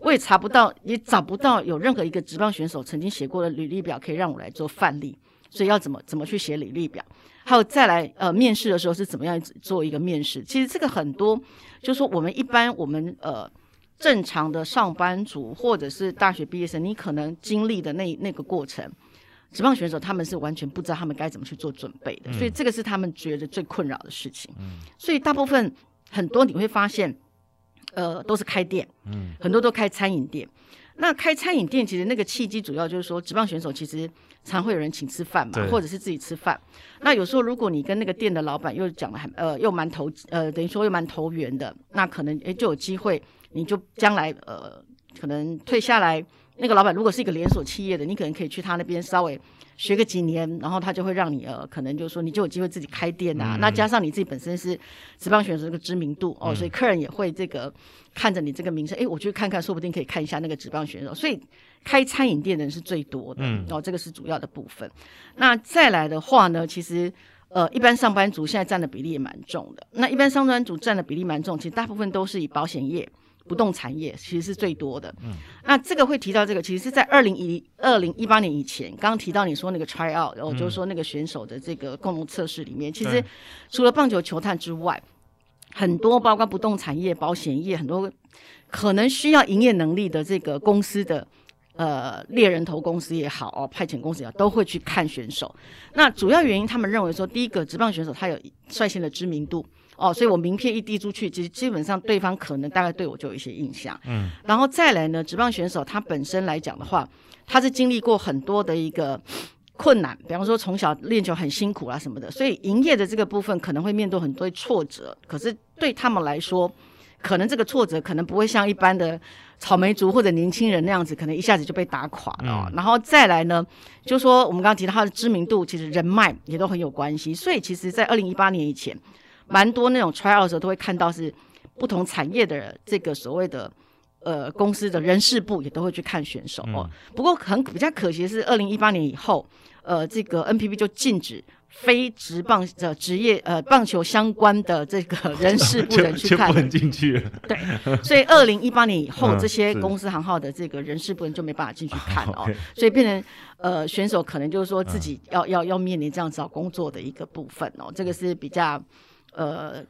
S2: 我也查不到，也找不到有任何一个职棒选手曾经写过的履历表可以让我来做范例。所以要怎么怎么去写履历表？还有再来呃面试的时候是怎么样做一个面试？其实这个很多，就是说我们一般我们呃正常的上班族或者是大学毕业生，你可能经历的那那个过程，职棒选手他们是完全不知道他们该怎么去做准备的，所以这个是他们觉得最困扰的事情。所以大部分很多你会发现，呃都是开店，嗯很多都开餐饮店。那开餐饮店其实那个契机主要就是说，职棒选手其实常会有人请吃饭嘛，或者是自己吃饭。那有时候如果你跟那个店的老板又讲的很呃又蛮投呃等于说又蛮投缘的，那可能诶就有机会，你就将来呃可能退下来。那个老板如果是一个连锁企业的，你可能可以去他那边稍微学个几年，然后他就会让你呃，可能就是说你就有机会自己开店呐、啊嗯。那加上你自己本身是职棒选手这个知名度哦，所以客人也会这个看着你这个名声，哎，我去看看，说不定可以看一下那个职棒选手。所以开餐饮店的人是最多的，嗯，哦，这个是主要的部分。那再来的话呢，其实呃，一般上班族现在占的比例也蛮重的。那一般上班族占的比例蛮重，其实大部分都是以保险业。不动产业其实是最多的。嗯，那这个会提到这个，其实是在二零一二零一八年以前，刚刚提到你说那个 try out，然后就是说那个选手的这个共同测试里面，其实除了棒球球探之外，很多包括不动产业、保险业，很多可能需要营业能力的这个公司的呃猎人头公司也好哦，派遣公司也好，都会去看选手。那主要原因，他们认为说，第一个职棒选手他有率先的知名度。哦，所以我名片一递出去，其实基本上对方可能大概对我就有一些印象。嗯，然后再来呢，职棒选手他本身来讲的话，他是经历过很多的一个困难，比方说从小练球很辛苦啊什么的，所以营业的这个部分可能会面对很多挫折。可是对他们来说，可能这个挫折可能不会像一般的草莓族或者年轻人那样子，可能一下子就被打垮了。嗯，然后再来呢，就说我们刚刚提到他的知名度，其实人脉也都很有关系。所以其实，在二零一八年以前。蛮多那种 try out 的时候都会看到是不同产业的这个所谓的呃公司的人事部也都会去看选手哦。不过很比较可惜的是，二零一八年以后，呃，这个 NPB 就禁止非职棒的职业呃棒球相关的这个 人事部人去看，
S1: 不能进去了。
S2: 对，所以二零一八年以后，这些公司行号的这个人事部人就没办法进去看 哦。所以变成呃选手可能就是说自己要要要面临这样找工作的一个部分哦。这个是比较。呃，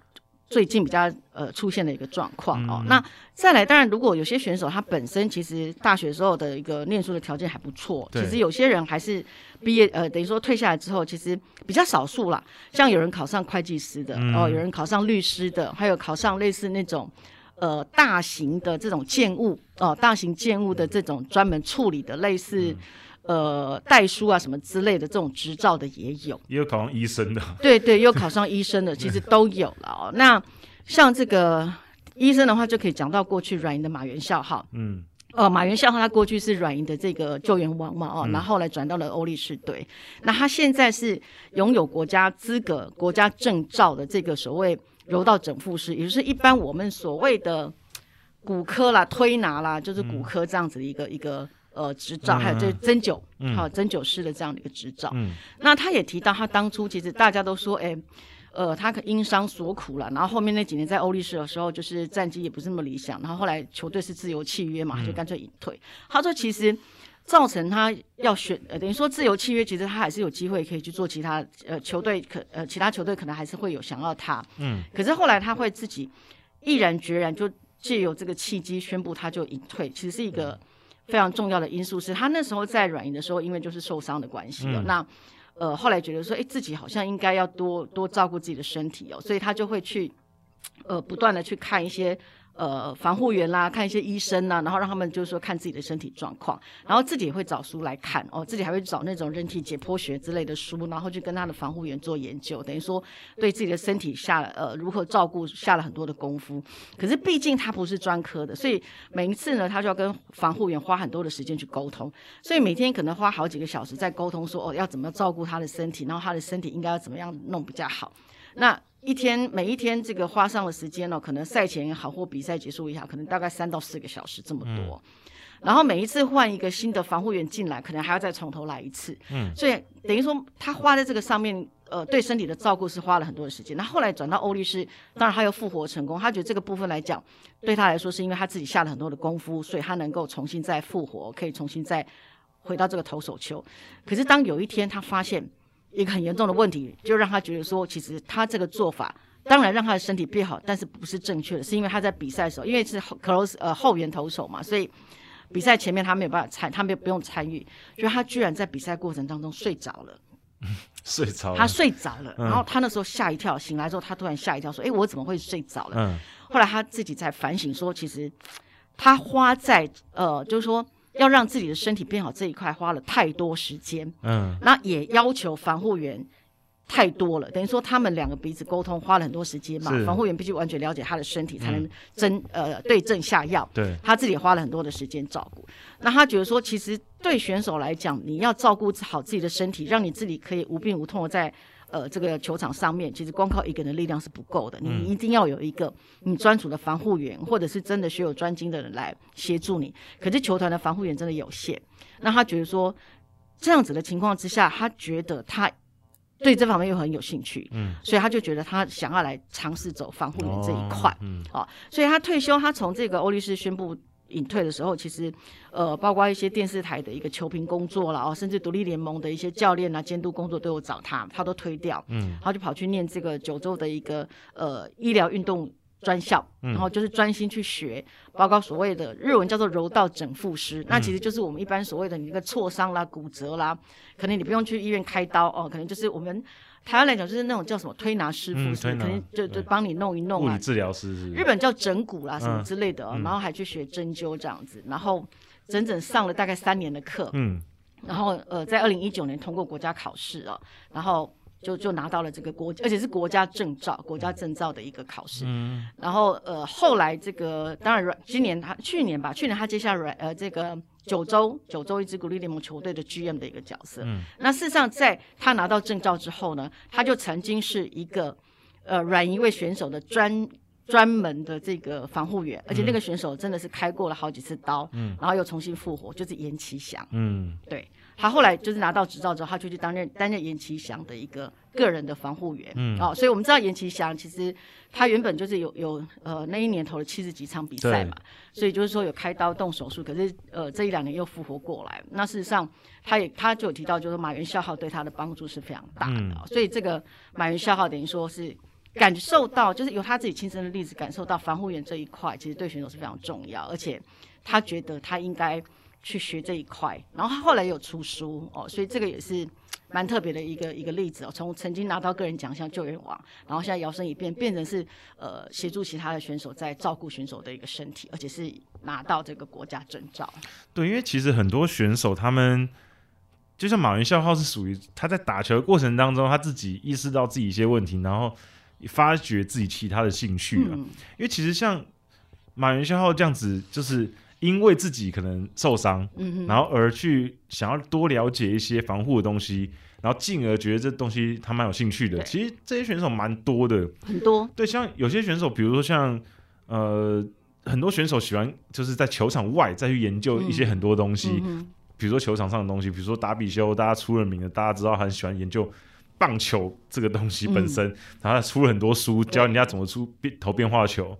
S2: 最近比较呃出现的一个状况哦、嗯。那再来，当然，如果有些选手他本身其实大学时候的一个念书的条件还不错，其实有些人还是毕业呃，等于说退下来之后，其实比较少数啦。像有人考上会计师的、嗯、哦，有人考上律师的，还有考上类似那种呃大型的这种建物哦，大型建物的这种专门处理的类似。嗯呃，代书啊什么之类的这种执照的也有，
S1: 也有考上医生的，
S2: 对对，也有考上医生的，其实 都有了哦。那像这个医生的话，就可以讲到过去软银的马元孝哈，嗯，呃，马元孝他过去是软银的这个救援王嘛，哦，然后后来转到了欧力士队，那他现在是拥有国家资格、国家证照的这个所谓柔道整复师，也就是一般我们所谓的骨科啦、推拿啦，就是骨科这样子的一个、嗯、一个。呃，执照还有这针灸，好、针灸师的这样的一个执照。嗯，那他也提到，他当初其实大家都说，哎，呃，他可因伤所苦了。然后后面那几年在欧力士的时候，就是战绩也不是那么理想。然后后来球队是自由契约嘛，他就干脆隐退、嗯。他说，其实造成他要选，呃，等于说自由契约，其实他还是有机会可以去做其他呃球队，可呃其他球队可能还是会有想要他。嗯，可是后来他会自己毅然决然就。借由这个契机宣布他就隐退，其实是一个非常重要的因素。是他那时候在软银的时候，因为就是受伤的关系哦，嗯、那呃后来觉得说，哎，自己好像应该要多多照顾自己的身体哦，所以他就会去呃不断的去看一些。呃，防护员啦，看一些医生呐，然后让他们就是说看自己的身体状况，然后自己也会找书来看哦，自己还会找那种人体解剖学之类的书，然后去跟他的防护员做研究，等于说对自己的身体下了呃如何照顾下了很多的功夫。可是毕竟他不是专科的，所以每一次呢，他就要跟防护员花很多的时间去沟通，所以每天可能花好几个小时在沟通，说哦要怎么照顾他的身体，然后他的身体应该要怎么样弄比较好。那一天每一天这个花上的时间呢、哦，可能赛前也好或比赛结束也好，可能大概三到四个小时这么多。嗯、然后每一次换一个新的防护员进来，可能还要再从头来一次。嗯，所以等于说他花在这个上面，呃，对身体的照顾是花了很多的时间。那后来转到欧律师，当然他又复活成功。他觉得这个部分来讲，对他来说是因为他自己下了很多的功夫，所以他能够重新再复活，可以重新再回到这个投手球。可是当有一天他发现。一个很严重的问题，就让他觉得说，其实他这个做法当然让他的身体变好，但是不是正确的，是因为他在比赛的时候，因为是 close 呃后援投手嘛，所以比赛前面他没有办法参，他没有不用参与，就他居然在比赛过程当中睡着了，
S1: 睡着了，
S2: 他睡着了，然后他那时候吓一跳，醒来之后他突然吓一跳，说：“哎，我怎么会睡着了？”嗯，后来他自己在反省说，其实他花在呃，就是说。要让自己的身体变好这一块花了太多时间，嗯，那也要求防护员太多了，等于说他们两个彼此沟通花了很多时间嘛。防护员必须完全了解他的身体，才能针、嗯、呃对症下药。对，他自己也花了很多的时间照顾。那他觉得说，其实对选手来讲，你要照顾好自己的身体，让你自己可以无病无痛的在。呃，这个球场上面其实光靠一个人的力量是不够的，你一定要有一个你专属的防护员，或者是真的学有专精的人来协助你。可是球团的防护员真的有限，那他觉得说这样子的情况之下，他觉得他对这方面又很有兴趣，嗯，所以他就觉得他想要来尝试走防护员这一块，嗯，哦，所以他退休，他从这个欧律师宣布。隐退的时候，其实，呃，包括一些电视台的一个球评工作了哦，甚至独立联盟的一些教练啊、监督工作都有找他，他都推掉，嗯，然后就跑去念这个九州的一个呃医疗运动专校，然后就是专心去学，包括所谓的日文叫做柔道整复师，嗯、那其实就是我们一般所谓的你一个挫伤啦、骨折啦，可能你不用去医院开刀哦，可能就是我们。台湾来讲就是那种叫什么推拿师傅，是可能就就帮你弄一弄啊。物理
S1: 治疗师是。
S2: 日本叫整骨啦，什么之类的，然后还去学针灸这样子，然后整整上了大概三年的课。嗯。然后呃，在二零一九年通过国家考试啊，然后就就拿到了这个国，而且是国家证照，国家证照的一个考试。嗯。然后呃，后来这个当然今年他去年吧，去年他接下来呃这个。九州九州一支鼓励联盟球队的 GM 的一个角色。嗯，那事实上，在他拿到证照之后呢，他就曾经是一个呃软一位选手的专专门的这个防护员，而且那个选手真的是开过了好几次刀，嗯，然后又重新复活，就是颜其祥。嗯，对。他后来就是拿到执照之后，他就去担任担任颜其祥的一个个人的防护员。嗯，哦，所以我们知道颜其祥其实他原本就是有有呃那一年投了七十几场比赛嘛，所以就是说有开刀动手术，可是呃这一两年又复活过来。那事实上他也他就有提到，就是马原孝浩对他的帮助是非常大的。嗯、所以这个马原孝浩等于说是感受到，就是由他自己亲身的例子感受到防护员这一块其实对选手是非常重要，而且他觉得他应该。去学这一块，然后他后来有出书哦，所以这个也是蛮特别的一个一个例子哦。从曾经拿到个人奖项救援王，然后现在摇身一变变成是呃协助其他的选手在照顾选手的一个身体，而且是拿到这个国家证照。
S1: 对，因为其实很多选手他们就像马原孝浩是属于他在打球的过程当中，他自己意识到自己一些问题，然后发掘自己其他的兴趣啊。嗯、因为其实像马原孝浩这样子，就是。因为自己可能受伤，嗯、然后而去想要多了解一些防护的东西，然后进而觉得这东西他蛮有兴趣的。其实这些选手蛮多的，
S2: 很多。
S1: 对，像有些选手，比如说像呃，很多选手喜欢就是在球场外再去研究一些很多东西，嗯嗯、比如说球场上的东西，比如说打比修，大家出了名的，大家知道他很喜欢研究棒球这个东西本身，嗯、然后他出了很多书教人家怎么出变投变化球。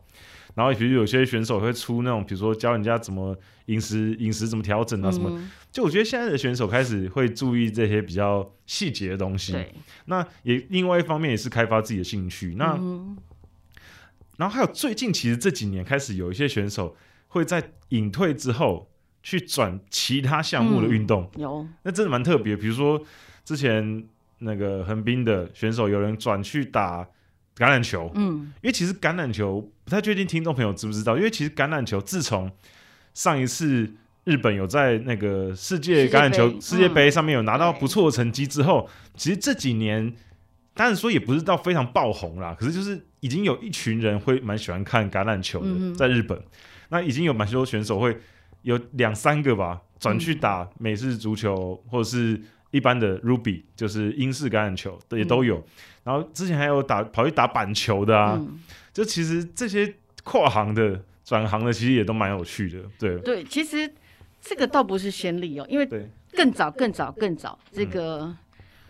S1: 然后，比如有些选手会出那种，比如说教人家怎么饮食、饮食怎么调整啊什么。嗯、就我觉得现在的选手开始会注意这些比较细节的东西。对那也另外一方面也是开发自己的兴趣。那、嗯、然后还有最近其实这几年开始有一些选手会在隐退之后去转其他项目的运动，
S2: 嗯、有，
S1: 那真的蛮特别。比如说之前那个横滨的选手，有人转去打橄榄球，
S2: 嗯，
S1: 因为其实橄榄球不太确定听众朋友知不知道，因为其实橄榄球自从上一次日本有在那个世界橄榄球世界杯上面有拿到不错的成绩之后，嗯、其实这几年。当然说也不是到非常爆红啦，可是就是已经有一群人会蛮喜欢看橄榄球的，嗯、在日本，那已经有蛮多选手会有两三个吧，转去打美式足球、嗯、或者是一般的 Rugby，就是英式橄榄球的也都有。嗯、然后之前还有打跑去打板球的啊，嗯、就其实这些跨行的转行的其实也都蛮有趣的。对
S2: 对，其实这个倒不是先例哦，因为更早更早更早这个。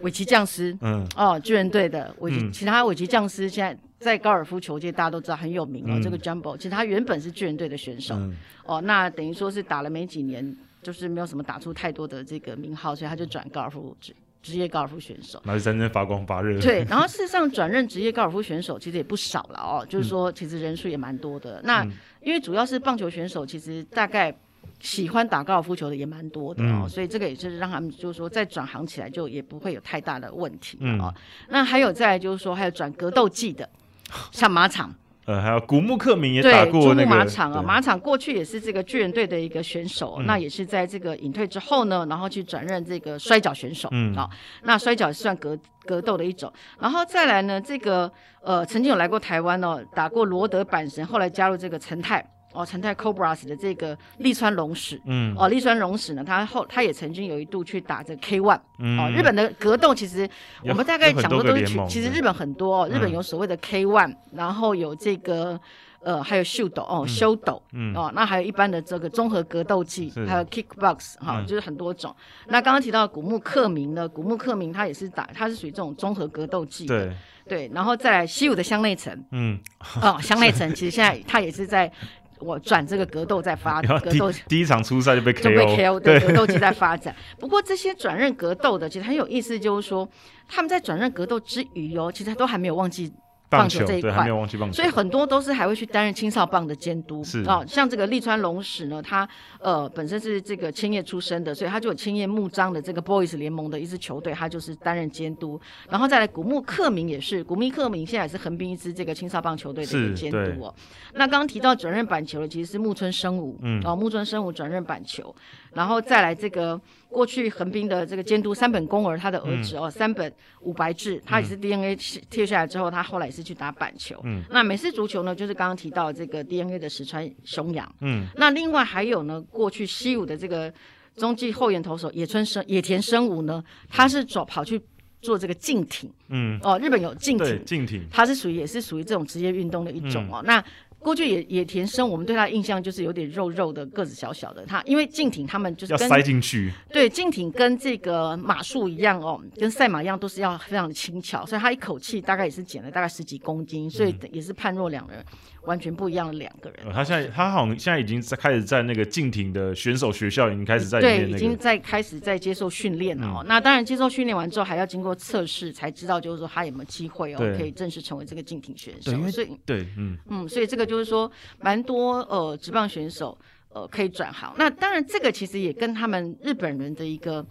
S2: 嗯尾崎将司，嗯，哦，巨人队的尾崎，嗯、其他尾崎将司现在在高尔夫球界大家都知道很有名哦。嗯、这个 Jumbo，其实他原本是巨人队的选手，嗯、哦，那等于说是打了没几年，就是没有什么打出太多的这个名号，所以他就转高尔夫职职业高尔夫选手，
S1: 那就真正发光发热。
S2: 对，然后事实上转任职业高尔夫选手其实也不少了哦，就是说其实人数也蛮多的。嗯、那因为主要是棒球选手，其实大概。喜欢打高尔夫球的也蛮多的哦，嗯、所以这个也就是让他们就是说再转行起来就也不会有太大的问题啊、哦。嗯、那还有再来就是说还有转格斗技的，像马场，
S1: 呃，还有古木克明也打过那个
S2: 马场啊。马场过去也是这个巨人队的一个选手，嗯、那也是在这个隐退之后呢，然后去转任这个摔角选手啊、嗯哦。那摔角算格格斗的一种，然后再来呢，这个呃曾经有来过台湾哦，打过罗德阪神，后来加入这个陈泰。哦，成泰 Cobras 的这个利川龙史，嗯，哦，利川龙史呢，他后他也曾经有一度去打这 K One，嗯，哦，日本的格斗其实我们大概讲的都是，其实日本很多，哦，日本有所谓的 K One，然后有这个呃，还有秀斗哦，修斗，嗯，哦，那还有一般的这个综合格斗技，还有 Kickbox，哈，就是很多种。那刚刚提到古木克明呢，古木克明他也是打，他是属于这种综合格斗技，对，对，然后再来西武的香内城，嗯，哦，香内城其实现在他也是在。我转这个格斗在发 展，格斗
S1: 第一场初赛就被 KO，
S2: 就被 KO，对，格斗技在发展。不过这些转任格斗的，其实很有意思，就是说他们在转任格斗之余哦，其实他都还没有忘记。棒球这一块，所以很多都是还会去担任青少棒的监督。是啊，像这个利川龙史呢，他呃本身是这个青叶出身的，所以他就有青叶木章的这个 boys 联盟的一支球队，他就是担任监督。然后再来古木克明也是，古木克明现在也是横滨一支这个青少棒球队的一个监督哦。那刚刚提到转任板球的其实是木村生武，嗯，哦木村生武转任板球，然后再来这个。过去横滨的这个监督三本公儿，他的儿子哦，嗯、三本武白志，他也是 DNA 贴下来之后，他后来也是去打板球。嗯，那美式足球呢，就是刚刚提到这个 DNA 的石川雄洋。嗯，那另外还有呢，过去西武的这个中继后援投手野村生野田生武呢，他是走跑去做这个竞艇。嗯，哦，日本有竞艇，
S1: 竞艇，
S2: 他是属于也是属于这种职业运动的一种哦。嗯、那郭俊野野田生，我们对他印象就是有点肉肉的，个子小小的。他因为敬挺他们就是
S1: 要塞进去，
S2: 对，敬挺跟这个马术一样哦，跟赛马一样，都是要非常的轻巧，所以他一口气大概也是减了大概十几公斤，所以也是判若两人。完全不一样的两个人。
S1: 呃、他现在他好像现在已经在开始在那个竞艇的选手学校已经开始在
S2: 对，已经在开始在接受训练了哦。嗯、那当然接受训练完之后还要经过测试才知道，就是说他有没有机会哦，可以正式成为这个竞艇选手。
S1: 对
S2: 所以
S1: 对，嗯
S2: 嗯，所以这个就是说蛮多呃职棒选手呃可以转行。那当然这个其实也跟他们日本人的一个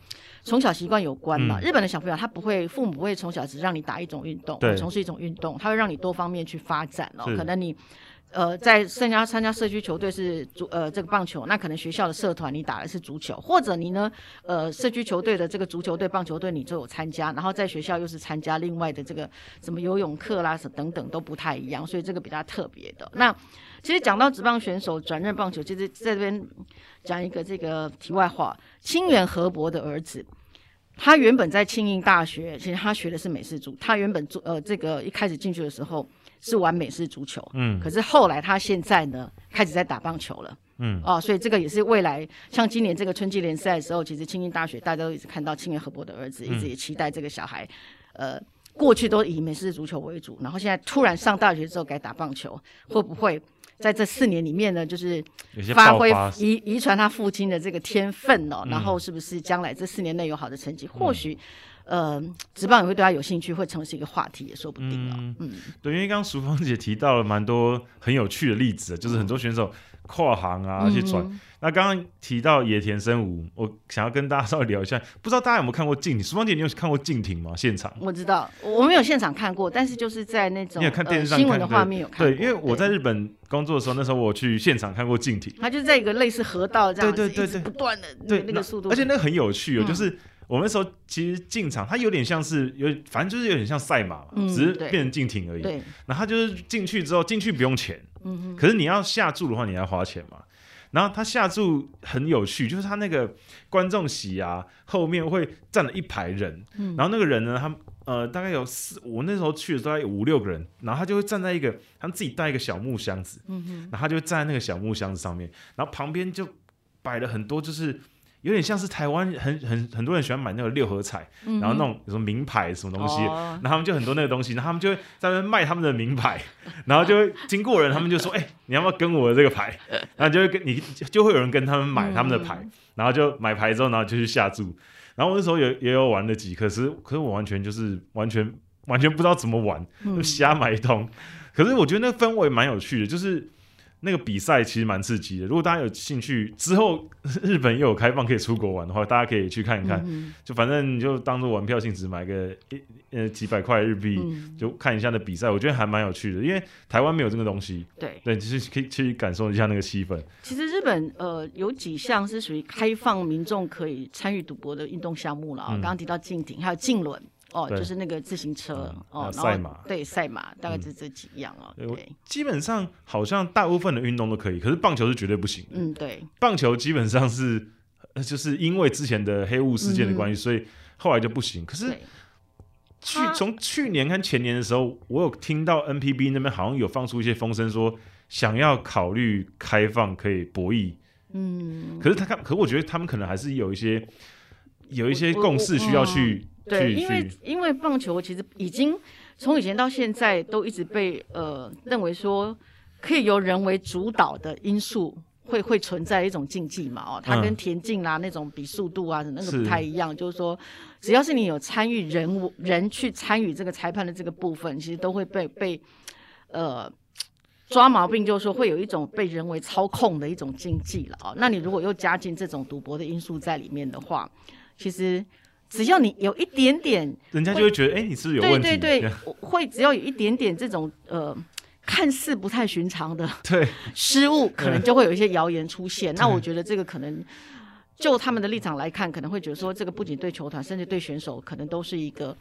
S2: 从小习惯有关嘛。嗯、日本的小朋友他不会，父母不会从小只让你打一种运动，对，从事一种运动，他会让你多方面去发展哦。可能你。呃，在参加参加社区球队是足呃这个棒球，那可能学校的社团你打的是足球，或者你呢呃社区球队的这个足球队、棒球队你就有参加，然后在学校又是参加另外的这个什么游泳课啦，什等等都不太一样，所以这个比较特别的。那其实讲到职棒选手转任棒球，其实在这边讲一个这个题外话，清原河伯的儿子，他原本在庆应大学，其实他学的是美式足，他原本做呃这个一开始进去的时候。是玩美式足球，嗯，可是后来他现在呢开始在打棒球了，嗯，哦，所以这个也是未来，像今年这个春季联赛的时候，其实清英大学大家都一直看到清原和博的儿子，嗯、一直也期待这个小孩，呃，过去都以美式足球为主，然后现在突然上大学之后改打棒球，会不会在这四年里面呢，就是发挥遗遗传他父亲的这个天分哦，然后是不是将来这四年内有好的成绩，或许。呃，职棒也会对他有兴趣，会成为是一个话题，也说不定了。嗯，嗯
S1: 对，因为刚刚淑芳姐提到了蛮多很有趣的例子，就是很多选手跨行啊去转。嗯、那刚刚提到野田生吾，我想要跟大家稍微聊一下，不知道大家有没有看过镜艇？淑芳姐，你有看过镜艇吗？现场？
S2: 我知道，我没有现场看过，但是就是在那种
S1: 你有看电视上、
S2: 呃、新闻的画面有看过。
S1: 对，因为我在日本工作的时候，那时候我去现场看过镜艇，
S2: 它就是在一个类似河道这样子，对对对对，不断的对那个速度，
S1: 而且那个很有趣哦，嗯、就是。我们那时候其实进场，它有点像是有，反正就是有点像赛马嘛，嗯、只是变成竞艇而已。对，然后它就是进去之后，进去不用钱，嗯哼，可是你要下注的话，你要花钱嘛。然后他下注很有趣，就是他那个观众席啊，后面会站了一排人，嗯、然后那个人呢，他呃大概有四，我那时候去的时候大概有五六个人，然后他就会站在一个，他们自己带一个小木箱子，嗯哼，然后他就会站在那个小木箱子上面，然后旁边就摆了很多就是。有点像是台湾很很很多人喜欢买那个六合彩，嗯、然后那种什么名牌什么东西，哦、然后他们就很多那个东西，然后他们就会在那边卖他们的名牌，然后就会经过人，他们就说：“哎、欸，你要不要跟我的这个牌？”然后就会跟你就会有人跟他们买他们的牌，嗯、然后就买牌之后，然后就去下注。然后我那时候也也有玩了几，可是可是我完全就是完全完全不知道怎么玩，就瞎买一通。嗯、可是我觉得那个氛围蛮有趣的，就是。那个比赛其实蛮刺激的，如果大家有兴趣，之后 日本又有开放可以出国玩的话，大家可以去看一看。嗯、就反正你就当做玩票性质，买个一呃几百块日币，嗯、就看一下那比赛，我觉得还蛮有趣的。因为台湾没有这个东西，对对，就是可以去感受一下那个气氛。
S2: 其实日本呃有几项是属于开放民众可以参与赌博的运动项目了啊，刚刚、嗯、提到竞艇，还有竞轮。哦，就是那个自行车、嗯、哦，赛马对赛马，大概就这几样哦。嗯、对，
S1: 基本上好像大部分的运动都可以，可是棒球是绝对不行的。
S2: 嗯，对，
S1: 棒球基本上是，就是因为之前的黑雾事件的关系，嗯、所以后来就不行。可是去从去年跟前年的时候，我有听到 NPB 那边好像有放出一些风声，说想要考虑开放可以博弈。嗯，可是他看，可是我觉得他们可能还是有一些有一些共识需要去。
S2: 对，因为因为棒球其实已经从以前到现在都一直被呃认为说可以由人为主导的因素会会存在一种竞技嘛哦，它跟田径啦、啊嗯、那种比速度啊那个不太一样，就是说只要是你有参与人物人去参与这个裁判的这个部分，其实都会被被呃抓毛病，就是说会有一种被人为操控的一种竞技了哦。那你如果又加进这种赌博的因素在里面的话，其实。只要你有一点点，
S1: 人家就会觉得，哎、欸，你是不是有问题？
S2: 对对对，会只要有一点点这种呃，看似不太寻常的
S1: 对
S2: 失误，可能就会有一些谣言出现。那我觉得这个可能，就他们的立场来看，可能会觉得说，这个不仅对球团，甚至对选手，可能都是一个。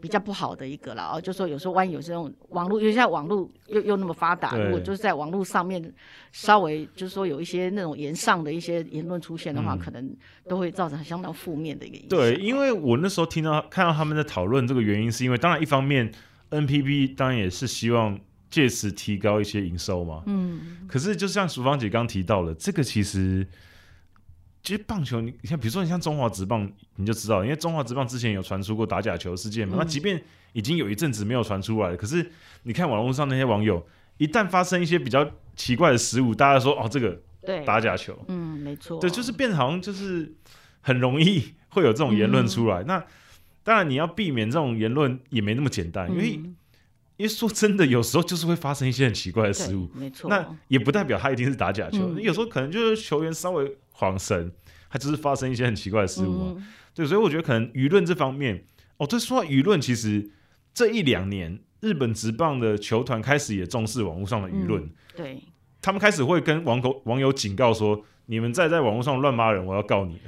S2: 比较不好的一个了哦，就说有时候万一有这种网络，因为现在网络又又那么发达，如果就是在网络上面稍微就是说有一些那种言上的一些言论出现的话，嗯、可能都会造成相当负面的一个影响。
S1: 对，因为我那时候听到看到他们在讨论这个原因，是因为当然一方面 NPB 当然也是希望借此提高一些营收嘛，嗯，可是就像淑芳姐刚提到了，这个其实。其实棒球，你像比如说你像中华职棒，你就知道，因为中华职棒之前有传出过打假球事件嘛。嗯、那即便已经有一阵子没有传出来了，可是你看网络上那些网友，一旦发生一些比较奇怪的失误，大家说哦，这个对打假球，
S2: 嗯，没错，
S1: 对，就是变成好像就是很容易会有这种言论出来。嗯、那当然你要避免这种言论也没那么简单，嗯、因为因为说真的，有时候就是会发生一些很奇怪的失误，
S2: 没错。
S1: 那也不代表他一定是打假球，嗯、有时候可能就是球员稍微。晃神，还只是发生一些很奇怪的事物嘛？嗯、对，所以我觉得可能舆论这方面，哦，这，说到舆论，其实这一两年日本职棒的球团开始也重视网络上的舆论、嗯，对，他们开始会跟网友网友警告说，你们再在网络上乱骂人，我要告你。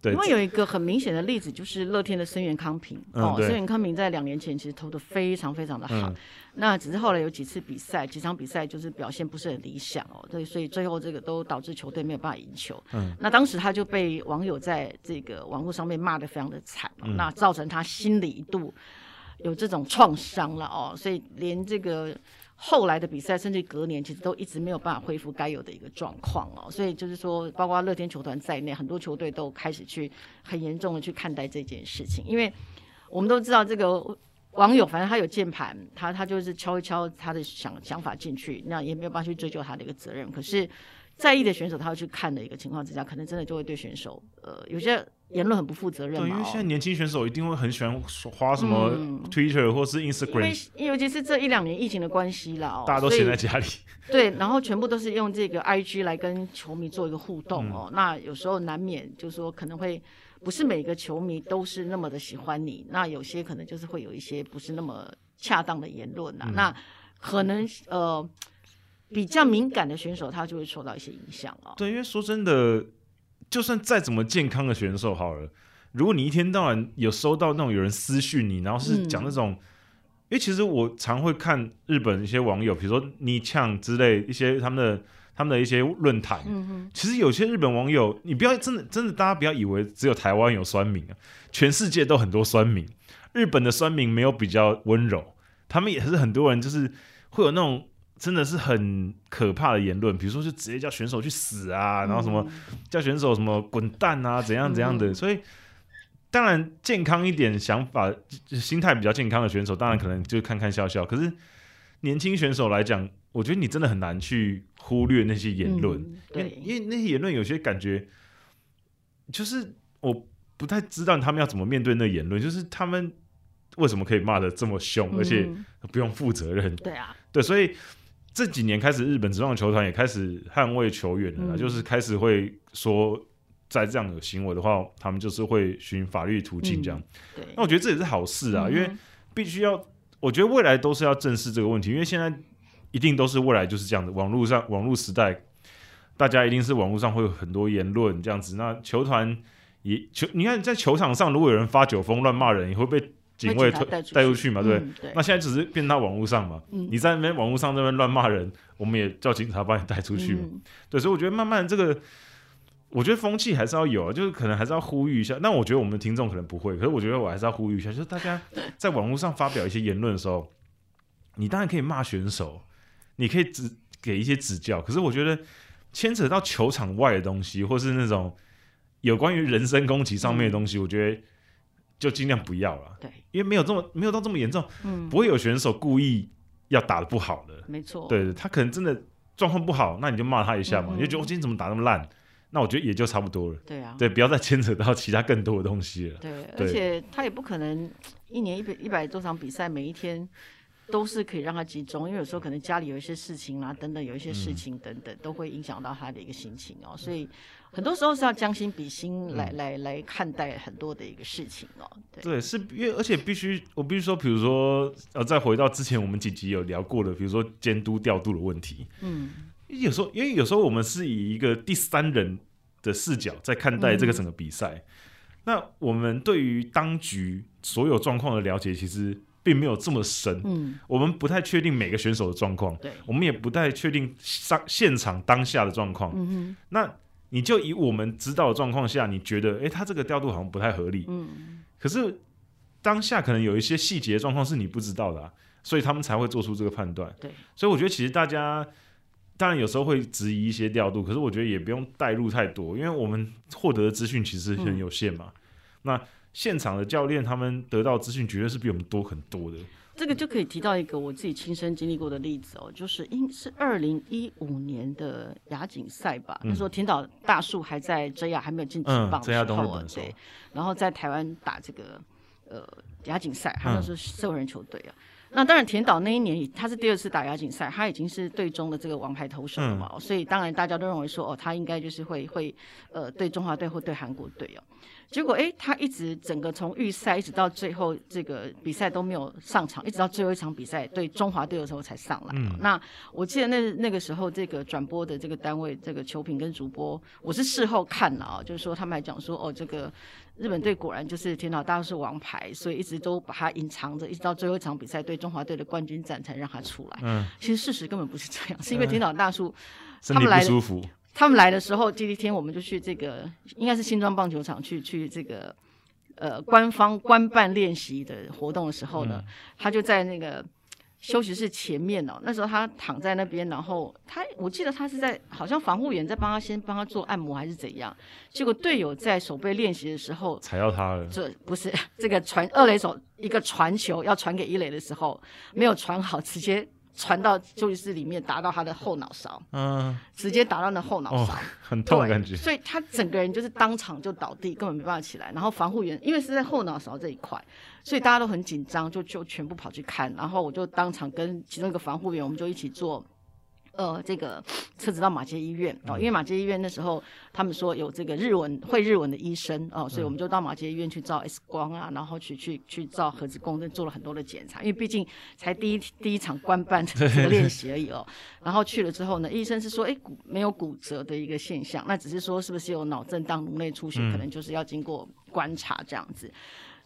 S1: 对，
S2: 因为有一个很明显的例子，就是乐天的森源康平、嗯、哦，森源康平在两年前其实投的非常非常的好，嗯、那只是后来有几次比赛，几场比赛就是表现不是很理想哦，对，所以最后这个都导致球队没有办法赢球。嗯，那当时他就被网友在这个网络上面骂的非常的惨，嗯、那造成他心里一度有这种创伤了哦，所以连这个。后来的比赛，甚至隔年，其实都一直没有办法恢复该有的一个状况哦。所以就是说，包括乐天球团在内，很多球队都开始去很严重的去看待这件事情。因为我们都知道，这个网友，反正他有键盘，他他就是敲一敲他的想想法进去，那也没有办法去追究他的一个责任。可是，在意的选手，他会去看的一个情况之下，可能真的就会对选手，呃，有些言论很不负责任嘛。
S1: 对，因为现在年轻选手一定会很喜欢花什么 Twitter 或是 Instagram，
S2: 嗯、尤其是这一两年疫情的关系啦，
S1: 大家都闲在家里。
S2: 对，然后全部都是用这个 IG 来跟球迷做一个互动哦。嗯、那有时候难免就是说可能会。不是每个球迷都是那么的喜欢你，那有些可能就是会有一些不是那么恰当的言论啊，嗯、那可能呃比较敏感的选手他就会受到一些影响哦。
S1: 对，因为说真的，就算再怎么健康的选手好了，如果你一天到晚有收到那种有人私讯你，然后是讲那种，嗯、因为其实我常会看日本一些网友，比如说你呛之类一些他们的。他们的一些论坛，嗯、其实有些日本网友，你不要真的真的，大家不要以为只有台湾有酸民啊，全世界都很多酸民。日本的酸民没有比较温柔，他们也是很多人就是会有那种真的是很可怕的言论，比如说就直接叫选手去死啊，然后什么叫选手什么滚蛋啊，怎样怎样的。嗯、所以当然健康一点想法，心态比较健康的选手，当然可能就看看笑笑。可是年轻选手来讲，我觉得你真的很难去。忽略那些言论，嗯、因为因为那些言论有些感觉，就是我不太知道他们要怎么面对那言论，就是他们为什么可以骂的这么凶，嗯、而且不用负责任？对
S2: 啊，
S1: 对，所以这几年开始，日本职棒球团也开始捍卫球员了，嗯、就是开始会说，在这样的行为的话，他们就是会寻法律途径这样。那我觉得这也是好事啊，嗯、因为必须要，我觉得未来都是要正视这个问题，因为现在。一定都是未来就是这样的，网络上网络时代，大家一定是网络上会有很多言论这样子。那球团也球，你看在球场上，如果有人发酒疯乱骂人，也会被警卫带带出去嘛？对，嗯、对。那现在只是变到网络上嘛？嗯、你在那边网络上那边乱骂人，我们也叫警察把你带出去嘛？嗯、对，所以我觉得慢慢这个，我觉得风气还是要有，就是可能还是要呼吁一下。那我觉得我们的听众可能不会，可是我觉得我还是要呼吁一下，就是大家在网络上发表一些言论的时候，你当然可以骂选手。你可以指给一些指教，可是我觉得牵扯到球场外的东西，或是那种有关于人身攻击上面的东西，嗯、我觉得就尽量不要了。对，因为没有这么没有到这么严重，嗯，不会有选手故意要打的不好的，
S2: 没错。
S1: 对，他可能真的状况不好，那你就骂他一下嘛，嗯、你就觉得我今天怎么打那么烂，那我觉得也就差不多了。对啊，对，不要再牵扯到其他更多的东西了。
S2: 对，对而且他也不可能一年一百一百多场比赛，每一天。都是可以让他集中，因为有时候可能家里有一些事情啦，等等，有一些事情等等，都会影响到他的一个心情哦。所以很多时候是要将心比心来来来看待很多的一个事情哦。对，
S1: 对，是因为而且必须我必须说，比如说呃，再回到之前我们几集有聊过的，比如说监督调度的问题。嗯，有时候因为有时候我们是以一个第三人的视角在看待这个整个比赛，嗯、那我们对于当局所有状况的了解，其实。并没有这么深，嗯，我们不太确定每个选手的状况，对，我们也不太确定上现场当下的状况，嗯哼，那你就以我们知道的状况下，你觉得，哎，他这个调度好像不太合理，嗯，可是当下可能有一些细节状况是你不知道的啊，所以他们才会做出这个判断，对，所以我觉得其实大家当然有时候会质疑一些调度，可是我觉得也不用带入太多，因为我们获得的资讯其实很有限嘛，嗯，那。现场的教练他们得到资讯绝对是比我们多很多的。
S2: 这个就可以提到一个我自己亲身经历过的例子哦，就是应是二零一五年的亚锦赛吧，嗯、那时候田岛大树还在 JR 还没有进职棒的时候啊，对，然后在台湾打这个呃亚锦赛，他们是社会人球队啊。嗯那当然，田岛那一年他是第二次打亚锦赛，他已经是队中的这个王牌投手了嘛，嗯、所以当然大家都认为说，哦，他应该就是会会呃对中华队或对韩国队哦。结果哎，他一直整个从预赛一直到最后这个比赛都没有上场，一直到最后一场比赛对中华队的时候才上来。嗯、那我记得那那个时候这个转播的这个单位，这个球评跟主播，我是事后看了啊，就是说他们还讲说，哦，这个。日本队果然就是田岛大叔是王牌，所以一直都把他隐藏着，一直到最后一场比赛对中华队的冠军战才让他出来。嗯，其实事实根本不是这样，是因为田岛大树、嗯、他们来，他们来的时候，第一天我们就去这个应该是新庄棒球场去去这个呃官方官办练习的活动的时候呢，嗯、他就在那个休息室前面哦，那时候他躺在那边，然后他我记得他是在好像防护员在帮他先帮他做按摩还是怎样，结果队友在手背练习的时候
S1: 踩到他了，
S2: 这不是 这个传二垒手一个传球要传给一垒的时候没有传好，直接。传到休息室里面，打到他的后脑勺，嗯，直接打到那后脑勺，哦，
S1: 很痛的感觉。
S2: 所以他整个人就是当场就倒地，根本没办法起来。然后防护员因为是在后脑勺这一块，所以大家都很紧张，就就全部跑去看。然后我就当场跟其中一个防护员，我们就一起做。呃，这个车子到马街医院哦，因为马街医院那时候他们说有这个日文会日文的医生哦，所以我们就到马街医院去照 X 光啊，然后去去去照核磁共振，做了很多的检查，因为毕竟才第一第一场官办的 练习而已哦。然后去了之后呢，医生是说，哎，骨没有骨折的一个现象，那只是说是不是有脑震荡、颅内出血，可能就是要经过观察这样子。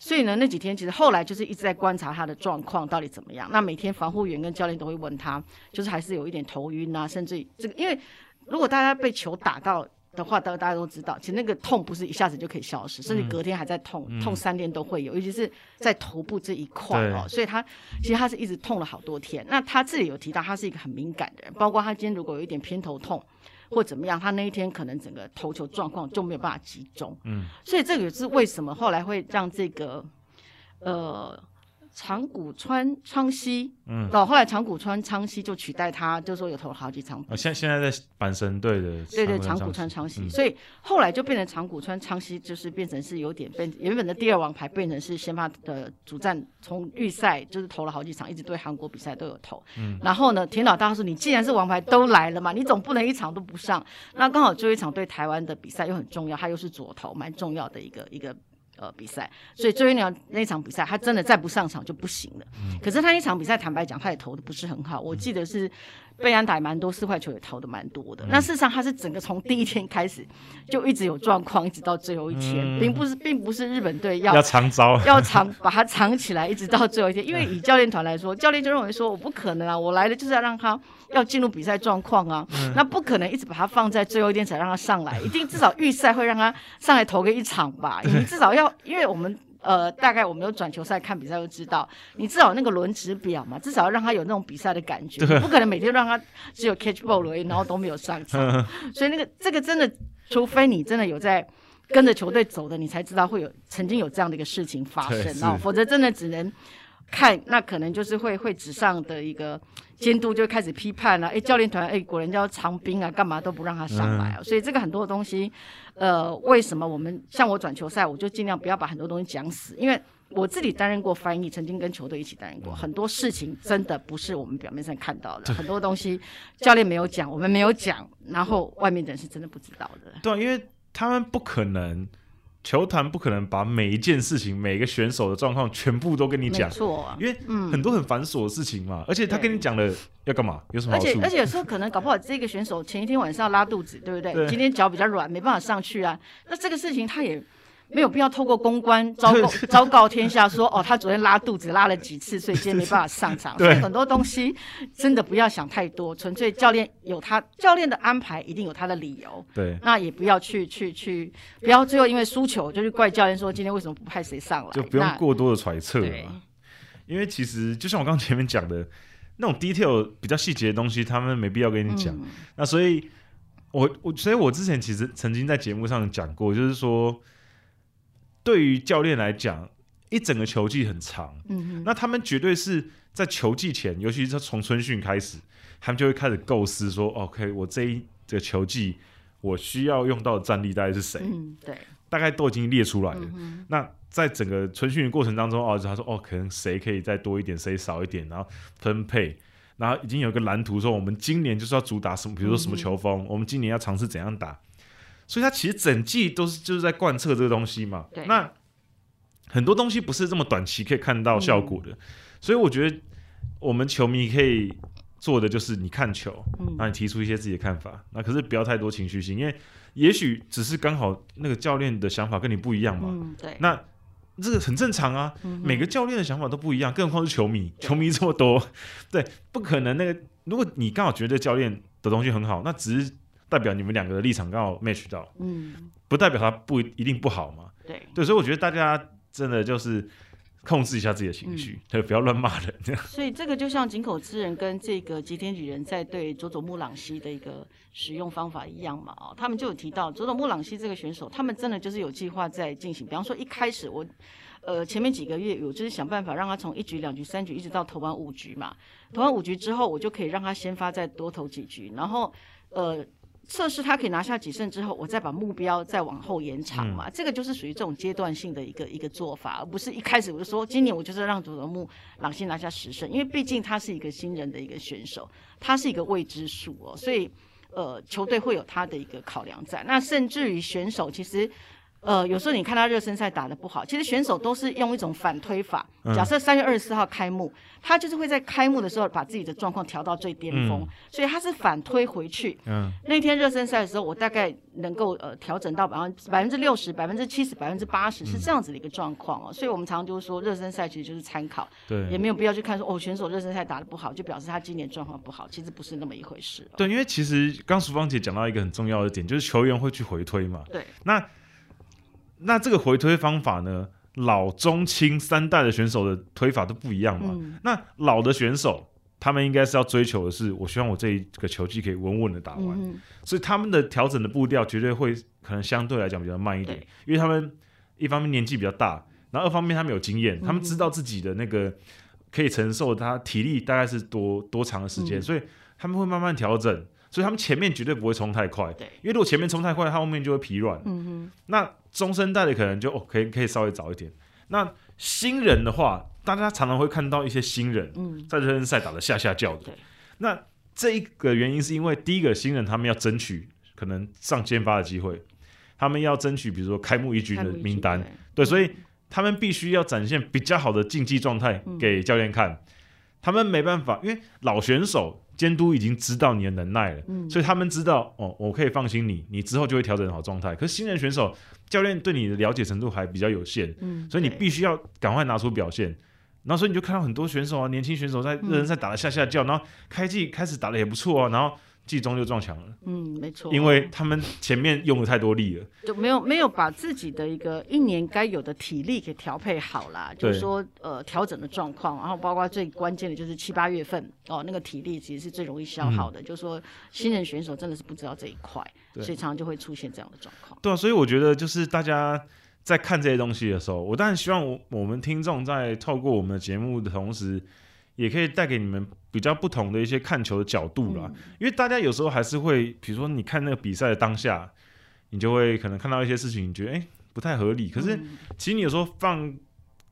S2: 所以呢，那几天其实后来就是一直在观察他的状况到底怎么样。那每天防护员跟教练都会问他，就是还是有一点头晕啊，甚至这个，因为如果大家被球打到的话，大大家都知道，其实那个痛不是一下子就可以消失，甚至隔天还在痛，嗯、痛三天都会有，尤其是在头部这一块哦。所以他其实他是一直痛了好多天。那他自己有提到，他是一个很敏感的人，包括他今天如果有一点偏头痛。或怎么样，他那一天可能整个投球状况就没有办法集中，嗯，所以这个也是为什么后来会让这个，呃。长谷川昌熙，嗯，到后来长谷川昌熙就取代他，就说有投了好几场。
S1: 哦，现现在在阪神队的，
S2: 对对，长谷川昌熙，嗯、所以后来就变成长谷川昌熙，就是变成是有点变，原本的第二王牌变成是先发的主战，从预赛就是投了好几场，一直对韩国比赛都有投。嗯，然后呢，田老大说：“你既然是王牌都来了嘛，你总不能一场都不上。”那刚好最后一场对台湾的比赛又很重要，他又是左投，蛮重要的一个一个。呃，比赛，所以周云鸟那场比赛，他真的再不上场就不行了。嗯、可是他那场比赛，坦白讲，他也投的不是很好。我记得是被安打蛮多，四坏球也投的蛮多的。嗯、那事实上，他是整个从第一天开始就一直有状况，一直到最后一天，嗯、并不是，并不是日本队要
S1: 要藏招，
S2: 要藏把他藏起来，一直到最后一天。因为以教练团来说，教练就认为说，我不可能啊，我来了就是要让他。要进入比赛状况啊，嗯、那不可能一直把他放在最后一天才让他上来，一定至少预赛会让他上来投个一场吧。你至少要，因为我们呃大概我们有转球赛看比赛都知道，你至少那个轮值表嘛，至少要让他有那种比赛的感觉，对不可能每天让他只有 catch ball 而已，然后都没有上场。嗯、所以那个这个真的，除非你真的有在跟着球队走的，你才知道会有曾经有这样的一个事情发生啊，否则真的只能。看，那可能就是会会纸上的一个监督就开始批判了、啊。哎，教练团，哎，果然叫长兵啊，干嘛都不让他上来啊？嗯、所以这个很多东西，呃，为什么我们像我转球赛，我就尽量不要把很多东西讲死，因为我自己担任过翻译，曾经跟球队一起担任过，很多事情真的不是我们表面上看到的，很多东西教练没有讲，我们没有讲，然后外面的人是真的不知道的。
S1: 对，因为他们不可能。球团不可能把每一件事情、每个选手的状况全部都跟你讲，错啊，因为很多很繁琐的事情嘛。嗯、而且他跟你讲了要干嘛？有什么好处？
S2: 而且而且有时候可能搞不好这个选手前一天晚上拉肚子，对不对？对，今天脚比较软，没办法上去啊。那这个事情他也。没有必要透过公关昭告昭告天下说哦，他昨天拉肚子拉了几次，所以今天没办法上场。所以很多东西真的不要想太多，纯粹教练有他教练的安排，一定有他的理由。
S1: 对，
S2: 那也不要去去去，不要最后因为输球就去怪教练说今天为什么不派谁上来，
S1: 就不用过多的揣测了。因为其实就像我刚刚前面讲的那种 detail 比较细节的东西，他们没必要跟你讲。嗯、那所以我我所以我之前其实曾经在节目上讲过，就是说。对于教练来讲，一整个球季很长，嗯哼，那他们绝对是在球季前，尤其是从春训开始，他们就会开始构思说，OK，我这一这个球季我需要用到的战力大概是谁？
S2: 嗯，对，
S1: 大概都已经列出来了。嗯、那在整个春训的过程当中，哦，他说，哦，可能谁可以再多一点，谁少一点，然后分配，然后已经有一个蓝图，说我们今年就是要主打什么，比如说什么球风，嗯、我们今年要尝试怎样打。所以他其实整季都是就是在贯彻这个东西嘛。对那很多东西不是这么短期可以看到效果的，嗯、所以我觉得我们球迷可以做的就是你看球，嗯，那你提出一些自己的看法，那可是不要太多情绪性，因为也许只是刚好那个教练的想法跟你不一样嘛。
S2: 嗯、对。
S1: 那这个很正常啊，嗯、每个教练的想法都不一样，更何况是球迷，球迷这么多，对，不可能那个。如果你刚好觉得教练的东西很好，那只是。代表你们两个的立场刚好 match 到，嗯，不代表他不一定不好嘛，
S2: 对，
S1: 对，所以我觉得大家真的就是控制一下自己的情绪，对、嗯，不要乱骂人。
S2: 所以这个就像井口之人跟这个吉田举人在对佐佐木朗希的一个使用方法一样嘛，哦，他们就有提到佐佐木朗希这个选手，他们真的就是有计划在进行。比方说一开始我，呃，前面几个月有就是想办法让他从一局、两局、三局一直到投完五局嘛，投完五局之后，我就可以让他先发再多投几局，然后呃。测试他可以拿下几胜之后，我再把目标再往后延长嘛，嗯、这个就是属于这种阶段性的一个一个做法，而不是一开始我就说今年我就是让佐佐木朗希拿下十胜，因为毕竟他是一个新人的一个选手，他是一个未知数哦，所以呃球队会有他的一个考量在，那甚至于选手其实。呃，有时候你看他热身赛打得不好，其实选手都是用一种反推法。嗯、假设三月二十四号开幕，他就是会在开幕的时候把自己的状况调到最巅峰，嗯、所以他是反推回去。嗯，那天热身赛的时候，我大概能够呃调整到百分百分之六十、百分之七十、百分之八十是这样子的一个状况哦。所以我们常常就是说，热身赛其实就是参考，对，也没有必要去看说哦，选手热身赛打得不好，就表示他今年状况不好，其实不是那么一回事。
S1: 对，因为其实刚淑芳姐讲到一个很重要的点，就是球员会去回推嘛。
S2: 对，
S1: 那。那这个回推方法呢，老中青三代的选手的推法都不一样嘛。嗯、那老的选手，他们应该是要追求的是，我希望我这一个球季可以稳稳的打完，嗯、所以他们的调整的步调绝对会可能相对来讲比较慢一点，因为他们一方面年纪比较大，然后二方面他们有经验，他们知道自己的那个可以承受他体力大概是多多长的时间，嗯、所以他们会慢慢调整。所以他们前面绝对不会冲太快，对，因为如果前面冲太快，他后面就会疲软。嗯哼。那中生代的可能就哦，可以可以稍微早一点。那新人的话，大家常常会看到一些新人在热身赛打的下下叫的。嗯、那这一个原因是因为第一个新人他们要争取可能上先发的机会，他们要争取比如说开幕一军的名单，对，对，所以他们必须要展现比较好的竞技状态给教练看。嗯、他们没办法，因为老选手。监督已经知道你的能耐了，嗯、所以他们知道哦，我可以放心你，你之后就会调整好状态。可是新人选手，教练对你的了解程度还比较有限，嗯、所以你必须要赶快拿出表现。然后所以你就看到很多选手啊，年轻选手在热身赛打得下下叫，嗯、然后开季开始打得也不错啊，然后。季中就撞墙了，
S2: 嗯，没错，
S1: 因为他们前面用了太多力了，
S2: 就没有没有把自己的一个一年该有的体力给调配好啦，就是说呃调整的状况，然后包括最关键的就是七八月份哦，那个体力其实是最容易消耗的，嗯、就是说新人选手真的是不知道这一块，所以常常就会出现这样的状况。
S1: 对啊，所以我觉得就是大家在看这些东西的时候，我当然希望我我们听众在透过我们的节目的同时，也可以带给你们。比较不同的一些看球的角度啦，嗯、因为大家有时候还是会，比如说你看那个比赛的当下，你就会可能看到一些事情，你觉得哎、欸、不太合理。可是其实你有时候放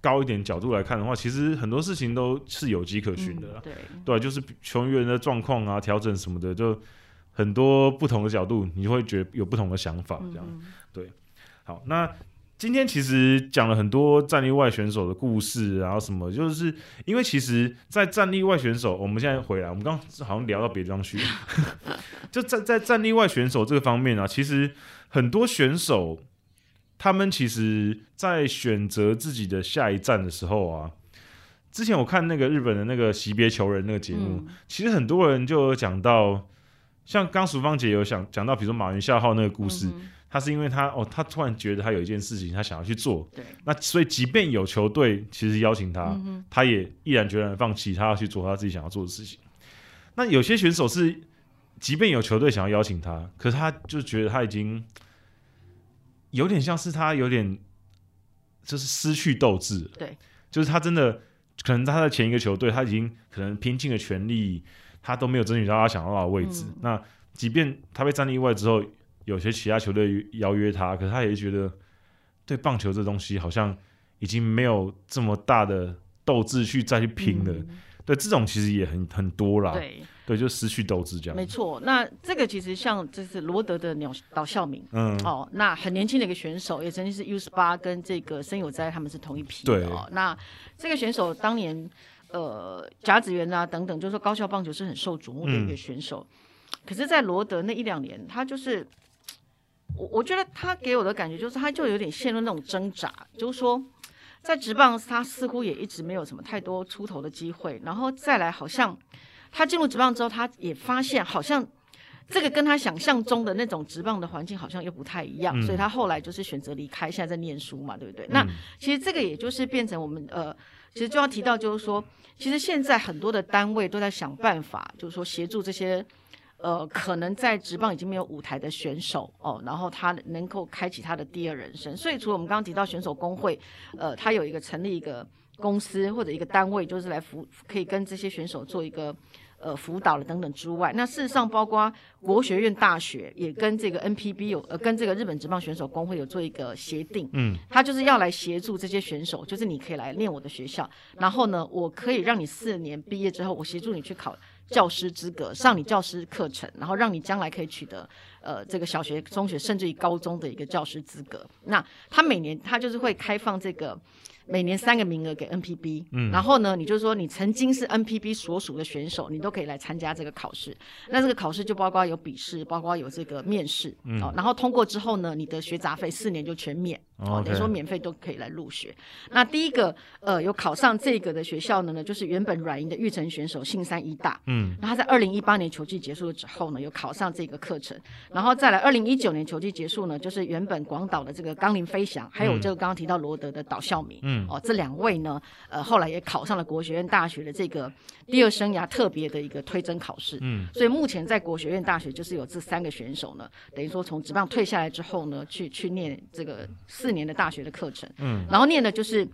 S1: 高一点角度来看的话，其实很多事情都是有迹可循的啦。
S2: 嗯、对
S1: 对，就是球员的状况啊、调整什么的，就很多不同的角度，你就会觉得有不同的想法。这样、嗯、对。好，那。今天其实讲了很多战力外选手的故事，然后什么，就是因为其实，在战力外选手，我们现在回来，我们刚刚好像聊到别的地方去，就在在战力外选手这个方面啊，其实很多选手，他们其实，在选择自己的下一站的时候啊，之前我看那个日本的那个惜别求人那个节目，嗯、其实很多人就有讲到，像刚淑芳姐有想讲到，比如说马云笑号那个故事。嗯他是因为他哦，他突然觉得他有一件事情他想要去做，对，那所以即便有球队其实邀请他，嗯、他也毅然决然放弃，他要去做他自己想要做的事情。那有些选手是，即便有球队想要邀请他，可是他就觉得他已经有点像是他有点就是失去斗志，对，就是他真的可能他的前一个球队他已经可能拼尽了全力，他都没有争取到他想要的位置。嗯、那即便他被战力外之后。有些其他球队邀约他，可是他也觉得对棒球这东西好像已经没有这么大的斗志去再去拼了。嗯、对，这种其实也很很多啦。对，对，就失去斗志这样。
S2: 没错，那这个其实像这是罗德的鸟岛孝明，嗯，哦，那很年轻的一个选手，也曾经是 U 十八跟这个森友哉他们是同一批的。对哦，那这个选手当年呃甲子园啊等等，就是说高校棒球是很受瞩目的一个选手。嗯、可是，在罗德那一两年，他就是。我我觉得他给我的感觉就是，他就有点陷入那种挣扎，就是说，在职棒他似乎也一直没有什么太多出头的机会，然后再来好像他进入职棒之后，他也发现好像这个跟他想象中的那种职棒的环境好像又不太一样，嗯、所以他后来就是选择离开，现在在念书嘛，对不对？嗯、那其实这个也就是变成我们呃，其实就要提到就是说，其实现在很多的单位都在想办法，就是说协助这些呃可能在职棒已经没有舞台的选手哦，然后他能够开启他的第二人生。所以除了我们刚刚提到选手工会，呃，他有一个成立一个公司或者一个单位，就是来辅可以跟这些选手做一个。呃，辅导了等等之外，那事实上包括国学院大学也跟这个 NPB 有呃，跟这个日本职棒选手工会有做一个协定，嗯，他就是要来协助这些选手，就是你可以来练我的学校，然后呢，我可以让你四年毕业之后，我协助你去考教师资格，上你教师课程，然后让你将来可以取得呃这个小学、中学甚至于高中的一个教师资格。那他每年他就是会开放这个。每年三个名额给 NPB，嗯，然后呢，你就是说你曾经是 NPB 所属的选手，你都可以来参加这个考试。那这个考试就包括有笔试，包括有这个面试，嗯，哦，然后通过之后呢，你的学杂费四年就全免，哦，等于说免费都可以来入学。那第一个呃有考上这个的学校呢，呢就是原本软银的育成选手信山医大，嗯，然后他在二零一八年球季结束了之后呢，有考上这个课程，然后再来二零一九年球季结束呢，就是原本广岛的这个冈林飞翔，还有这个刚刚提到罗德的岛孝明，嗯。哦，这两位呢，呃，后来也考上了国学院大学的这个第二生涯特别的一个推甄考试。嗯，所以目前在国学院大学就是有这三个选手呢，等于说从职棒退下来之后呢，去去念这个四年的大学的课程。嗯，然后念的就是。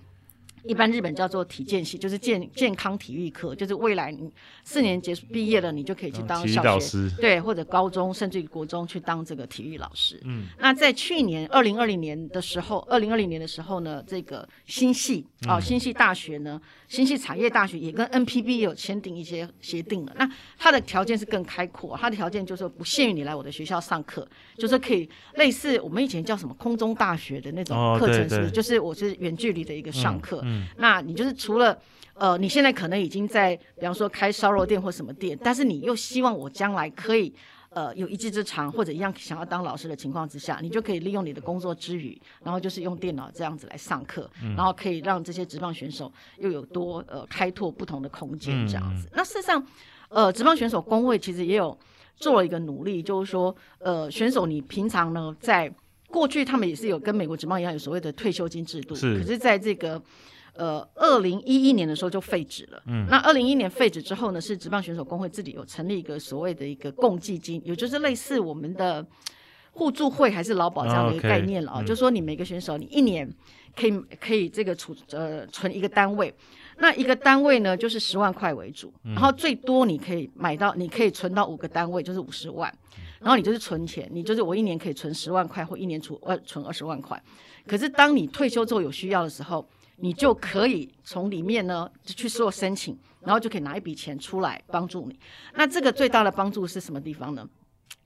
S2: 一般日本叫做体健系，就是健健康体育课，就是未来你四年结束毕业了，你就可以去当小学，对，或者高中甚至于国中去当这个体育老师。嗯，那在去年二零二零年的时候，二零二零年的时候呢，这个新系啊、哦，新系大学呢，新系产业大学也跟 NPB 有签订一些协定了。那它的条件是更开阔，它的条件就是不限于你来我的学校上课，就是可以类似我们以前叫什么空中大学的那种课程，是不是？就是我是远距离的一个上课。嗯嗯那你就是除了呃，你现在可能已经在，比方说开烧肉店或什么店，但是你又希望我将来可以呃有一技之长，或者一样想要当老师的情况之下，你就可以利用你的工作之余，然后就是用电脑这样子来上课，然后可以让这些职棒选手又有多呃开拓不同的空间这样子。那事实上，呃，职棒选手工会其实也有做了一个努力，就是说呃，选手你平常呢在过去他们也是有跟美国职棒一样有所谓的退休金制度，是，可是在这个。呃，二零一一年的时候就废止了。嗯，那二零一一年废止之后呢，是职棒选手工会自己有成立一个所谓的一个共济金，也就是类似我们的互助会还是劳保这样的一个概念了啊。哦 okay, 就是说你每个选手，你一年可以可以这个储呃存一个单位，那一个单位呢就是十万块为主，然后最多你可以买到，你可以存到五个单位，就是五十万，然后你就是存钱，你就是我一年可以存十万块或一年储呃存二十万块，可是当你退休之后有需要的时候。你就可以从里面呢去做申请，然后就可以拿一笔钱出来帮助你。那这个最大的帮助是什么地方呢？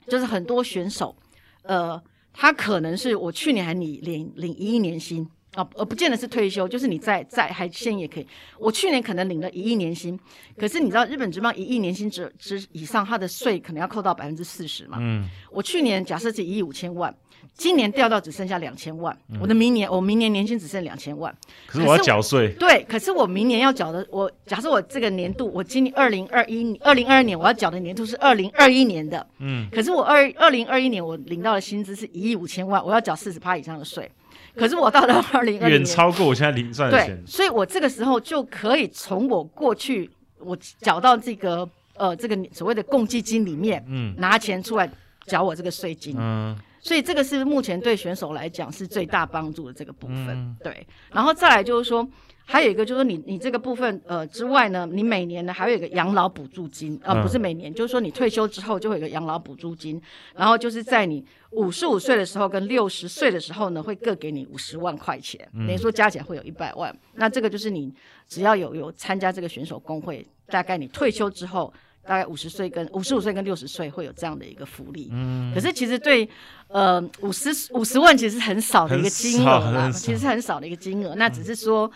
S2: 就是很多选手，呃，他可能是我去年还领领领一亿年薪啊，而不见得是退休，就是你在在还现也可以。我去年可能领了一亿年薪，可是你知道日本职棒一亿年薪之之以上，它的税可能要扣到百分之四十嘛。嗯。我去年假设是一亿五千万。今年掉到只剩下两千万，嗯、我的明年我明年年薪只剩两千万，
S1: 可是我要缴税。
S2: 对，可是我明年要缴的，我假设我这个年度，我今年二零二一二零二二年我要缴的年度是二零二一年的，嗯，可是我二二零二一年我领到的薪资是一亿五千万，我要缴四十趴以上的税，可是我到了 二零二
S1: 远超过我现在零赚的钱，
S2: 所以我这个时候就可以从我过去我缴到这个呃这个所谓的共济金里面，嗯，拿钱出来缴我这个税金，嗯。所以这个是目前对选手来讲是最大帮助的这个部分，嗯、对。然后再来就是说，还有一个就是说你你这个部分呃之外呢，你每年呢还有一个养老补助金，呃不是每年，嗯、就是说你退休之后就会有一个养老补助金，然后就是在你五十五岁的时候跟六十岁的时候呢，会各给你五十万块钱，等于说加起来会有一百万。那这个就是你只要有有参加这个选手工会，大概你退休之后。大概五十岁跟五十五岁跟六十岁会有这样的一个福利，嗯，可是其实对，呃，五十五十万其实很少的一个金额啦，其实很少的一个金额，那只是说，嗯，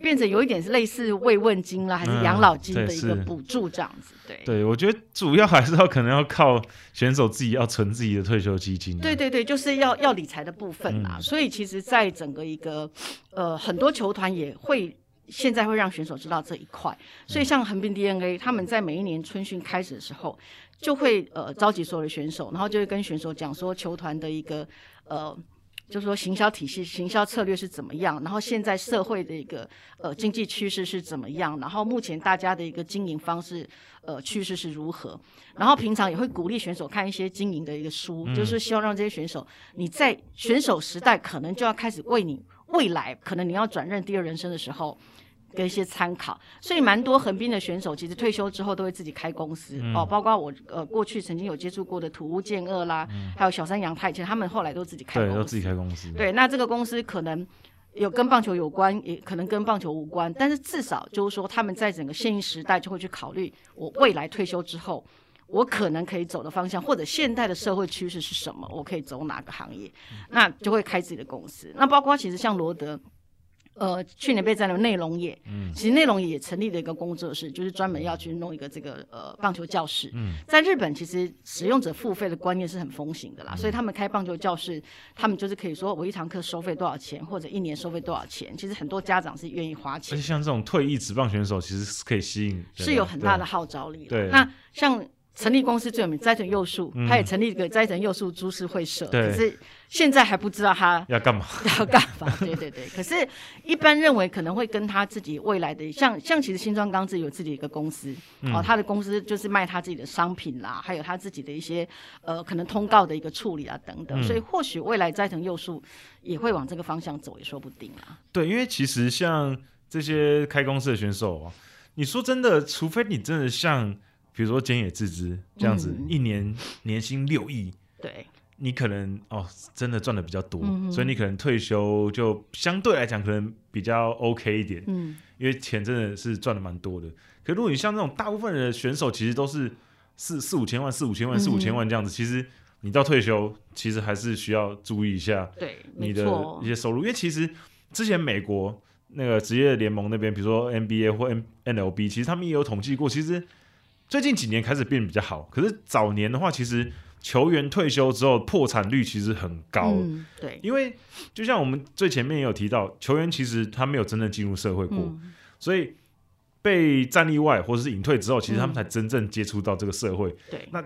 S2: 变成有一点是类似慰问金啦，还是养老金的一个补助这样子，对，
S1: 对，我觉得主要还是要可能要靠选手自己要存自己的退休基金，
S2: 对对对，就是要要理财的部分啦，所以其实在整个一个呃很多球团也会。现在会让选手知道这一块。所以像横滨 DeNA，他们在每一年春训开始的时候，就会呃召集所有的选手，然后就会跟选手讲说球团的一个呃。就是说，行销体系、行销策略是怎么样？然后现在社会的一个呃经济趋势是怎么样？然后目前大家的一个经营方式呃趋势是如何？然后平常也会鼓励选手看一些经营的一个书，嗯、就是希望让这些选手你在选手时代可能就要开始为你未来可能你要转任第二人生的时候。跟一些参考，所以蛮多横滨的选手其实退休之后都会自己开公司、嗯、哦，包括我呃过去曾经有接触过的土屋健二啦，嗯、还有小山阳太，其实他们后来都自己开公司，
S1: 对，都自己开公司。
S2: 对，那这个公司可能有跟棒球有关，也可能跟棒球无关，但是至少就是说他们在整个现役时代就会去考虑，我未来退休之后，我可能可以走的方向，或者现代的社会趋势是什么，我可以走哪个行业，嗯、那就会开自己的公司。那包括其实像罗德。呃，去年被占了内容业，嗯，其实内容业也成立了一个工作室，就是专门要去弄一个这个呃棒球教室。嗯，在日本其实使用者付费的观念是很风行的啦，嗯、所以他们开棒球教室，他们就是可以说我一堂课收费多少钱，或者一年收费多少钱。其实很多家长是愿意花钱。
S1: 而且像这种退役职棒选手，其实是可以吸引，
S2: 是有很大的号召力的。
S1: 对，
S2: 那像。成立公司最有名斋藤佑树，他也成立一个斋藤佑树株式会社，可是现在还不知道他
S1: 要干嘛，
S2: 要干嘛？对对对。可是，一般认为可能会跟他自己未来的，像像其实新庄刚志有自己一个公司，哦，他的公司就是卖他自己的商品啦，还有他自己的一些呃可能通告的一个处理啊等等，所以或许未来斋藤佑树也会往这个方向走，也说不定啊。
S1: 对，因为其实像这些开公司的选手啊，你说真的，除非你真的像。比如说菅野智之这样子，嗯、一年年薪六亿，
S2: 对，
S1: 你可能哦，真的赚的比较多，
S2: 嗯、
S1: 所以你可能退休就相对来讲可能比较 OK 一点，嗯，因为钱真的是赚的蛮多的。可如果你像那种大部分的选手，其实都是四四五千万、四五千万、四五千万这样子，嗯、其实你到退休，其实还是需要注意一下对你的一些收入，因为其实之前美国那个职业联盟那边，比如说 NBA 或 N NLB，其实他们也有统计过，其实。最近几年开始变比较好，可是早年的话，其实球员退休之后破产率其实很高。
S2: 嗯，对，
S1: 因为就像我们最前面也有提到，球员其实他没有真正进入社会过，嗯、所以被战例外或者是隐退之后，其实他们才真正接触到这个社会。
S2: 对、嗯，
S1: 那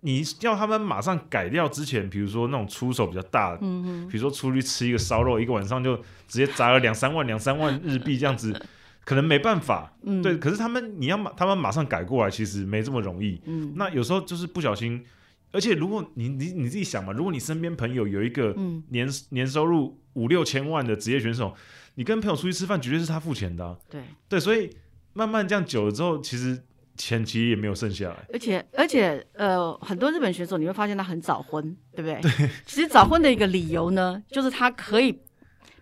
S1: 你要他们马上改掉之前，比如说那种出手比较大的，嗯哼比如说出去吃一个烧肉，一个晚上就直接砸了两三万、两三万日币这样子。可能没办法，嗯，对，可是他们你要马他们马上改过来，其实没这么容易，嗯，那有时候就是不小心，而且如果你你你自己想嘛，如果你身边朋友有一个年、嗯、年收入五六千万的职业选手，你跟朋友出去吃饭，绝对是他付钱的、啊，
S2: 对。
S1: 对，所以慢慢这样久了之后，其实钱其实也没有剩下来，
S2: 而且而且呃，很多日本选手你会发现他很早婚，对不对？对，其实早婚的一个理由呢，就是他可以。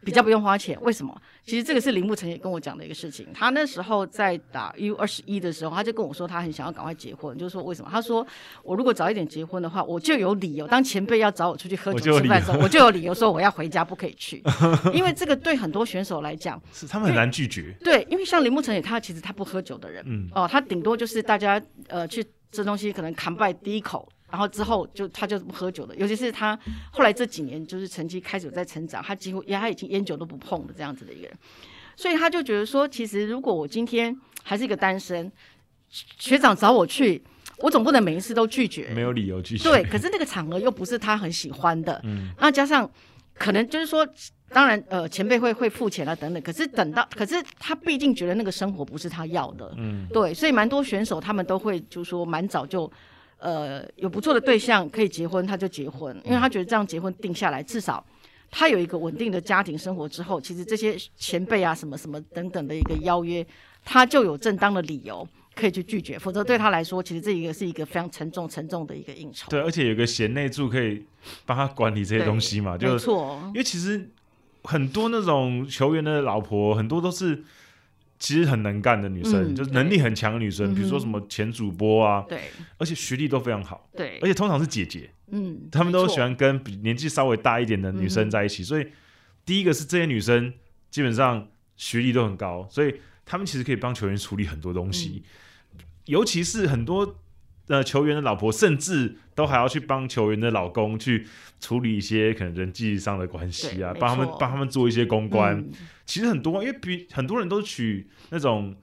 S2: 比较不用花钱，为什么？其实这个是林木成也跟我讲的一个事情。他那时候在打 U 二十一的时候，他就跟我说，他很想要赶快结婚，就是说为什么？他说我如果早一点结婚的话，我就有理由。当前辈要找我出去喝酒吃饭的时候，我就有理由说我要回家，不可以去。因为这个对很多选手来讲，
S1: 是他们很难拒绝。
S2: 对，因为像林木成也，他其实他不喝酒的人，嗯，哦，他顶多就是大家呃去吃东西，可能扛拜第一口。然后之后就他就不喝酒了，尤其是他后来这几年就是成绩开始在成长，他几乎也他已经烟酒都不碰的这样子的一个人，所以他就觉得说，其实如果我今天还是一个单身，学长找我去，我总不能每一次都拒绝，
S1: 没有理由拒绝。
S2: 对，可是那个场合又不是他很喜欢的，嗯，那加上可能就是说，当然呃前辈会会付钱啊等等，可是等到可是他毕竟觉得那个生活不是他要的，嗯，对，所以蛮多选手他们都会就是说蛮早就。呃，有不错的对象可以结婚，他就结婚，因为他觉得这样结婚定下来，至少他有一个稳定的家庭生活之后，其实这些前辈啊，什么什么等等的一个邀约，他就有正当的理由可以去拒绝，否则对他来说，其实这一个是一个非常沉重、沉重的一个应酬。
S1: 对，而且有个贤内助可以帮他管理这些东西嘛，就
S2: 没错。
S1: 因为其实很多那种球员的老婆，很多都是。其实很能干的女生，嗯、就是能力很强的女生，比如说什么前主播啊，对，而且学历都非常好，
S2: 对，
S1: 而且通常是姐姐，嗯，他们都喜欢跟比年纪稍微大一点的女生在一起，嗯、所以第一个是这些女生基本上学历都很高，所以他们其实可以帮球员处理很多东西，嗯、尤其是很多呃球员的老婆，甚至都还要去帮球员的老公去处理一些可能人际上的关系啊，帮他们帮他们做一些公关。嗯、其实很多，因为比很多人都娶那种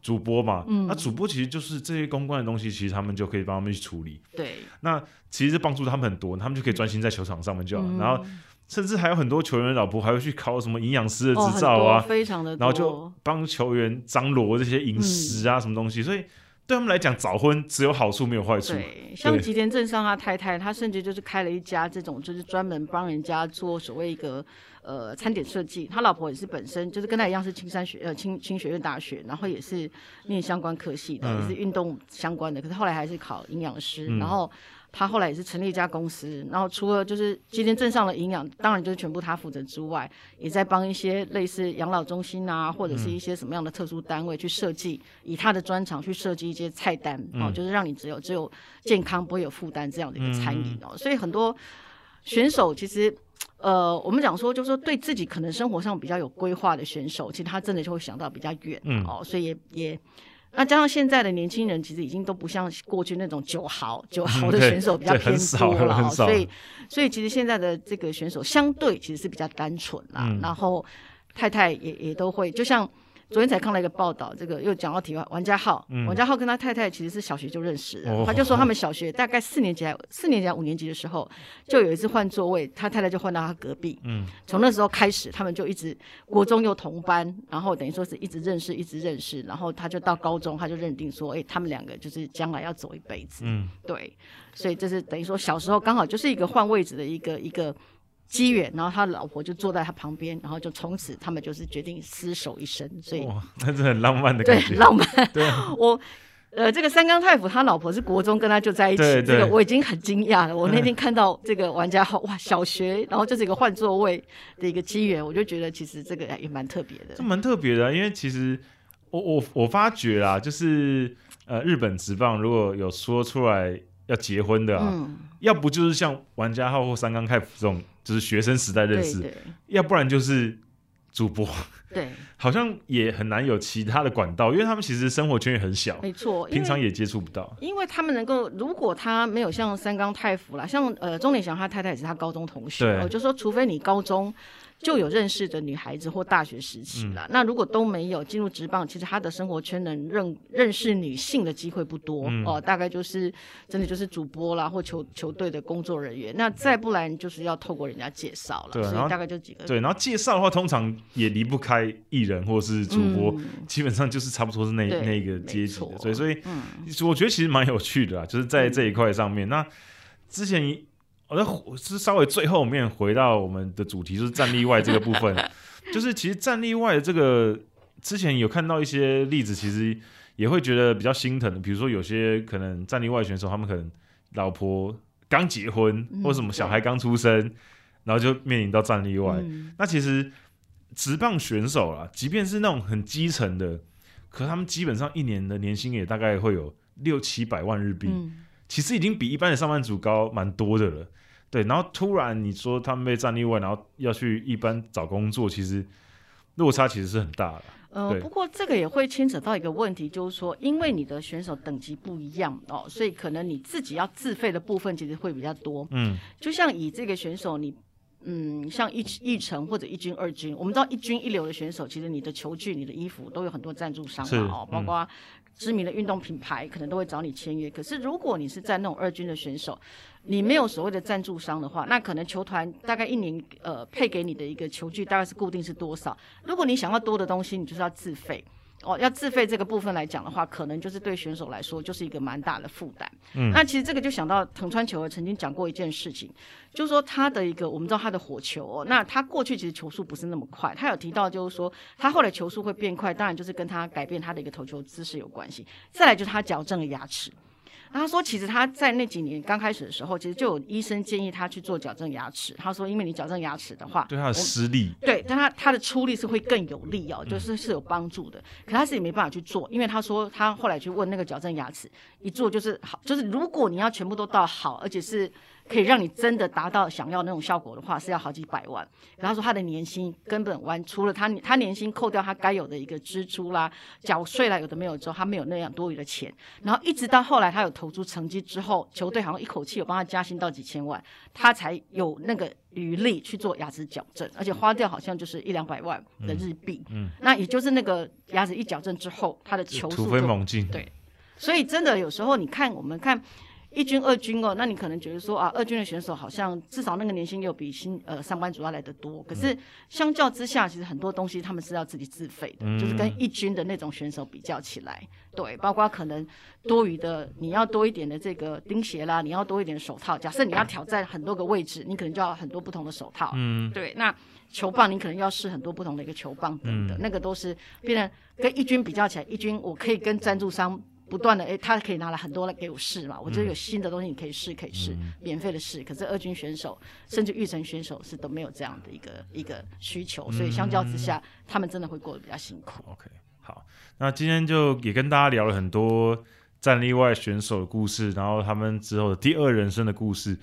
S1: 主播嘛，嗯、那主播其实就是这些公关的东西，其实他们就可以帮他们去处理。
S2: 对，
S1: 那其实帮助他们很多，他们就可以专心在球场上面就好。
S2: 嗯、
S1: 然后。甚至还有很多球员的老婆还会去考什么营养师的执照啊，
S2: 哦、非常的，
S1: 然后就帮球员张罗这些饮食啊、嗯、什么东西，所以对他们来讲，早婚只有好处没有坏处。
S2: 对，像吉田正尚他太太，他甚至就是开了一家这种，就是专门帮人家做所谓一个呃餐点设计。他老婆也是本身就是跟他一样是青山学呃青青学院大学，然后也是念相关科系的，嗯、也是运动相关的，可是后来还是考营养师，嗯、然后。他后来也是成立一家公司，然后除了就是今天镇上的营养，当然就是全部他负责之外，也在帮一些类似养老中心啊，或者是一些什么样的特殊单位去设计，以他的专长去设计一些菜单，哦，就是让你只有只有健康不会有负担这样的一个餐饮哦。所以很多选手其实，呃，我们讲说就是说对自己可能生活上比较有规划的选手，其实他真的就会想到比较远哦，所以也也。那加上现在的年轻人，其实已经都不像过去那种九豪九豪的选手比较偏多了，所以所以其实现在的这个选手相对其实是比较单纯啦，嗯、然后太太也也都会，就像。昨天才看了一个报道，这个又讲到题外，王家浩，嗯、王家浩跟他太太其实是小学就认识的，哦、他就说他们小学大概四年级还四年级还五年级的时候，就有一次换座位，他太太就换到他隔壁，嗯，从那时候开始，他们就一直国中又同班，然后等于说是一直认识，一直认识，然后他就到高中，他就认定说，哎、欸，他们两个就是将来要走一辈子，嗯，对，所以这是等于说小时候刚好就是一个换位置的一个一个。机缘，然后他老婆就坐在他旁边，然后就从此他们就是决定厮守一生。所以哇，
S1: 那是很浪漫的感觉，
S2: 对，浪漫。对，我呃，这个三冈太辅他老婆是国中跟他就在一起，对对这个我已经很惊讶了。我那 天看到这个玩家号，哇，小学，然后就是一个换座位的一个机缘，我就觉得其实这个也蛮特别的。
S1: 这蛮特别的、啊，因为其实我我我发觉啦，就是呃，日本职棒如果有说出来要结婚的啊，嗯、要不就是像玩家号或三缸太辅这种。就是学生时代认识，对对，要不然就是主播。
S2: 对，
S1: 好像也很难有其他的管道，因为他们其实生活圈也很小，
S2: 没错，
S1: 平常也接触不到。
S2: 因为他们能够，如果他没有像三缸太辅啦，像呃钟点祥他太太也是他高中同学，我就说除非你高中。就有认识的女孩子或大学时期了。嗯、那如果都没有进入职棒，其实他的生活圈能认认识女性的机会不多、嗯、哦。大概就是真的就是主播啦，或球球队的工作人员。那再不然就是要透过人家介绍了。所以大概就几个。
S1: 对，然后介绍的话，通常也离不开艺人或是主播，嗯、基本上就是差不多是那那个阶级的。所以，所以，嗯，我觉得其实蛮有趣的啊，就是在这一块上面。嗯、那之前。我是稍微最后面回到我们的主题，就是战力外这个部分。就是其实战力外的这个，之前有看到一些例子，其实也会觉得比较心疼的。比如说有些可能战力外选手，他们可能老婆刚结婚，或什么小孩刚出生，然后就面临到战力外。那其实职棒选手啦，即便是那种很基层的，可他们基本上一年的年薪也大概会有六七百万日币，其实已经比一般的上班族高蛮多的了。对，然后突然你说他们被战例外，然后要去一般找工作，其实落差其实是很大的。
S2: 呃，不过这个也会牵扯到一个问题，就是说，因为你的选手等级不一样哦，所以可能你自己要自费的部分其实会比较多。嗯，就像以这个选手你。嗯，像一一成或者一军、二军，我们知道一军一流的选手，其实你的球具、你的衣服都有很多赞助商嘛，哦，包括知名的运动品牌可能都会找你签约。可是如果你是在那种二军的选手，你没有所谓的赞助商的话，那可能球团大概一年呃配给你的一个球具大概是固定是多少？如果你想要多的东西，你就是要自费。哦，要自费这个部分来讲的话，可能就是对选手来说就是一个蛮大的负担。嗯，那其实这个就想到藤川球儿曾经讲过一件事情，就是说他的一个我们知道他的火球哦，那他过去其实球速不是那么快，他有提到就是说他后来球速会变快，当然就是跟他改变他的一个投球姿势有关系。再来就是他矫正了牙齿。他说，其实他在那几年刚开始的时候，其实就有医生建议他去做矫正牙齿。他说，因为你矫正牙齿的话，
S1: 对他的施力，
S2: 对，但他他的出力是会更有力哦，就是是有帮助的。可他自己没办法去做，因为他说他后来去问那个矫正牙齿，一做就是好，就是如果你要全部都到好，而且是可以让你真的达到想要那种效果的话，是要好几百万。然后说他的年薪根本完，除了他他年薪扣掉他该有的一个支出啦、缴税啦，有的没有之后，他没有那样多余的钱。然后一直到后来他有投出成绩之后，球队好像一口气有帮他加薪到几千万，他才有那个余力去做牙齿矫正，而且花掉好像就是一两百万的日币。嗯，嗯那也就是那个牙齿一矫正之后，他的球速
S1: 突飞猛进。
S2: 对，所以真的有时候你看我们看。一军、二军哦，那你可能觉得说啊，二军的选手好像至少那个年薪又比新呃上班族要来得多。可是相较之下，其实很多东西他们是要自己自费的，嗯、就是跟一军的那种选手比较起来，对，包括可能多余的你要多一点的这个钉鞋啦，你要多一点的手套。假设你要挑战很多个位置，你可能就要很多不同的手套。嗯，对。那球棒你可能要试很多不同的一个球棒等等，嗯、那个都是变成跟一军比较起来，一军我可以跟赞助商。不断的，哎，他可以拿来很多来给我试嘛？我觉得有新的东西你可以试，可以试，嗯、免费的试。可是二军选手甚至育成选手是都没有这样的一个一个需求，所以相较之下，嗯、他们真的会过得比较辛苦。
S1: OK，好，那今天就也跟大家聊了很多战力外选手的故事，然后他们之后的第二人生的故事。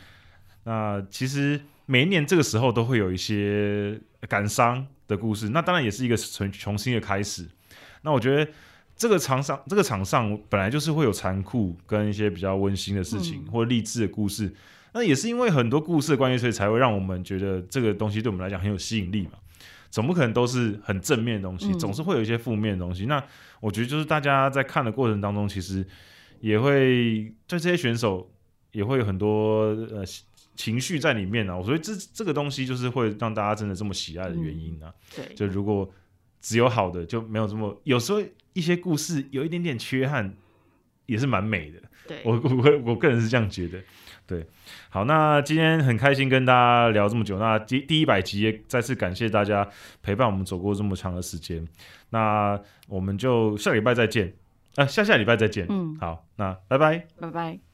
S1: 那其实每一年这个时候都会有一些感伤的故事，那当然也是一个重重新的开始。那我觉得。这个场上，这个场上本来就是会有残酷跟一些比较温馨的事情，嗯、或励志的故事。那也是因为很多故事的关系，所以才会让我们觉得这个东西对我们来讲很有吸引力嘛。总不可能都是很正面的东西，总是会有一些负面的东西。嗯、那我觉得就是大家在看的过程当中，其实也会对这些选手也会有很多呃情绪在里面啊。所以这这个东西就是会让大家真的这么喜爱的原因啊。
S2: 嗯、对，
S1: 就如果只有好的，就没有这么有时候。一些故事有一点点缺憾，也是蛮美的。
S2: 对，
S1: 我我我个人是这样觉得。对，好，那今天很开心跟大家聊这么久。那第第一百集也再次感谢大家陪伴我们走过这么长的时间。那我们就下礼拜再见，啊，下下礼拜再见。嗯，好，那拜拜，
S2: 拜拜。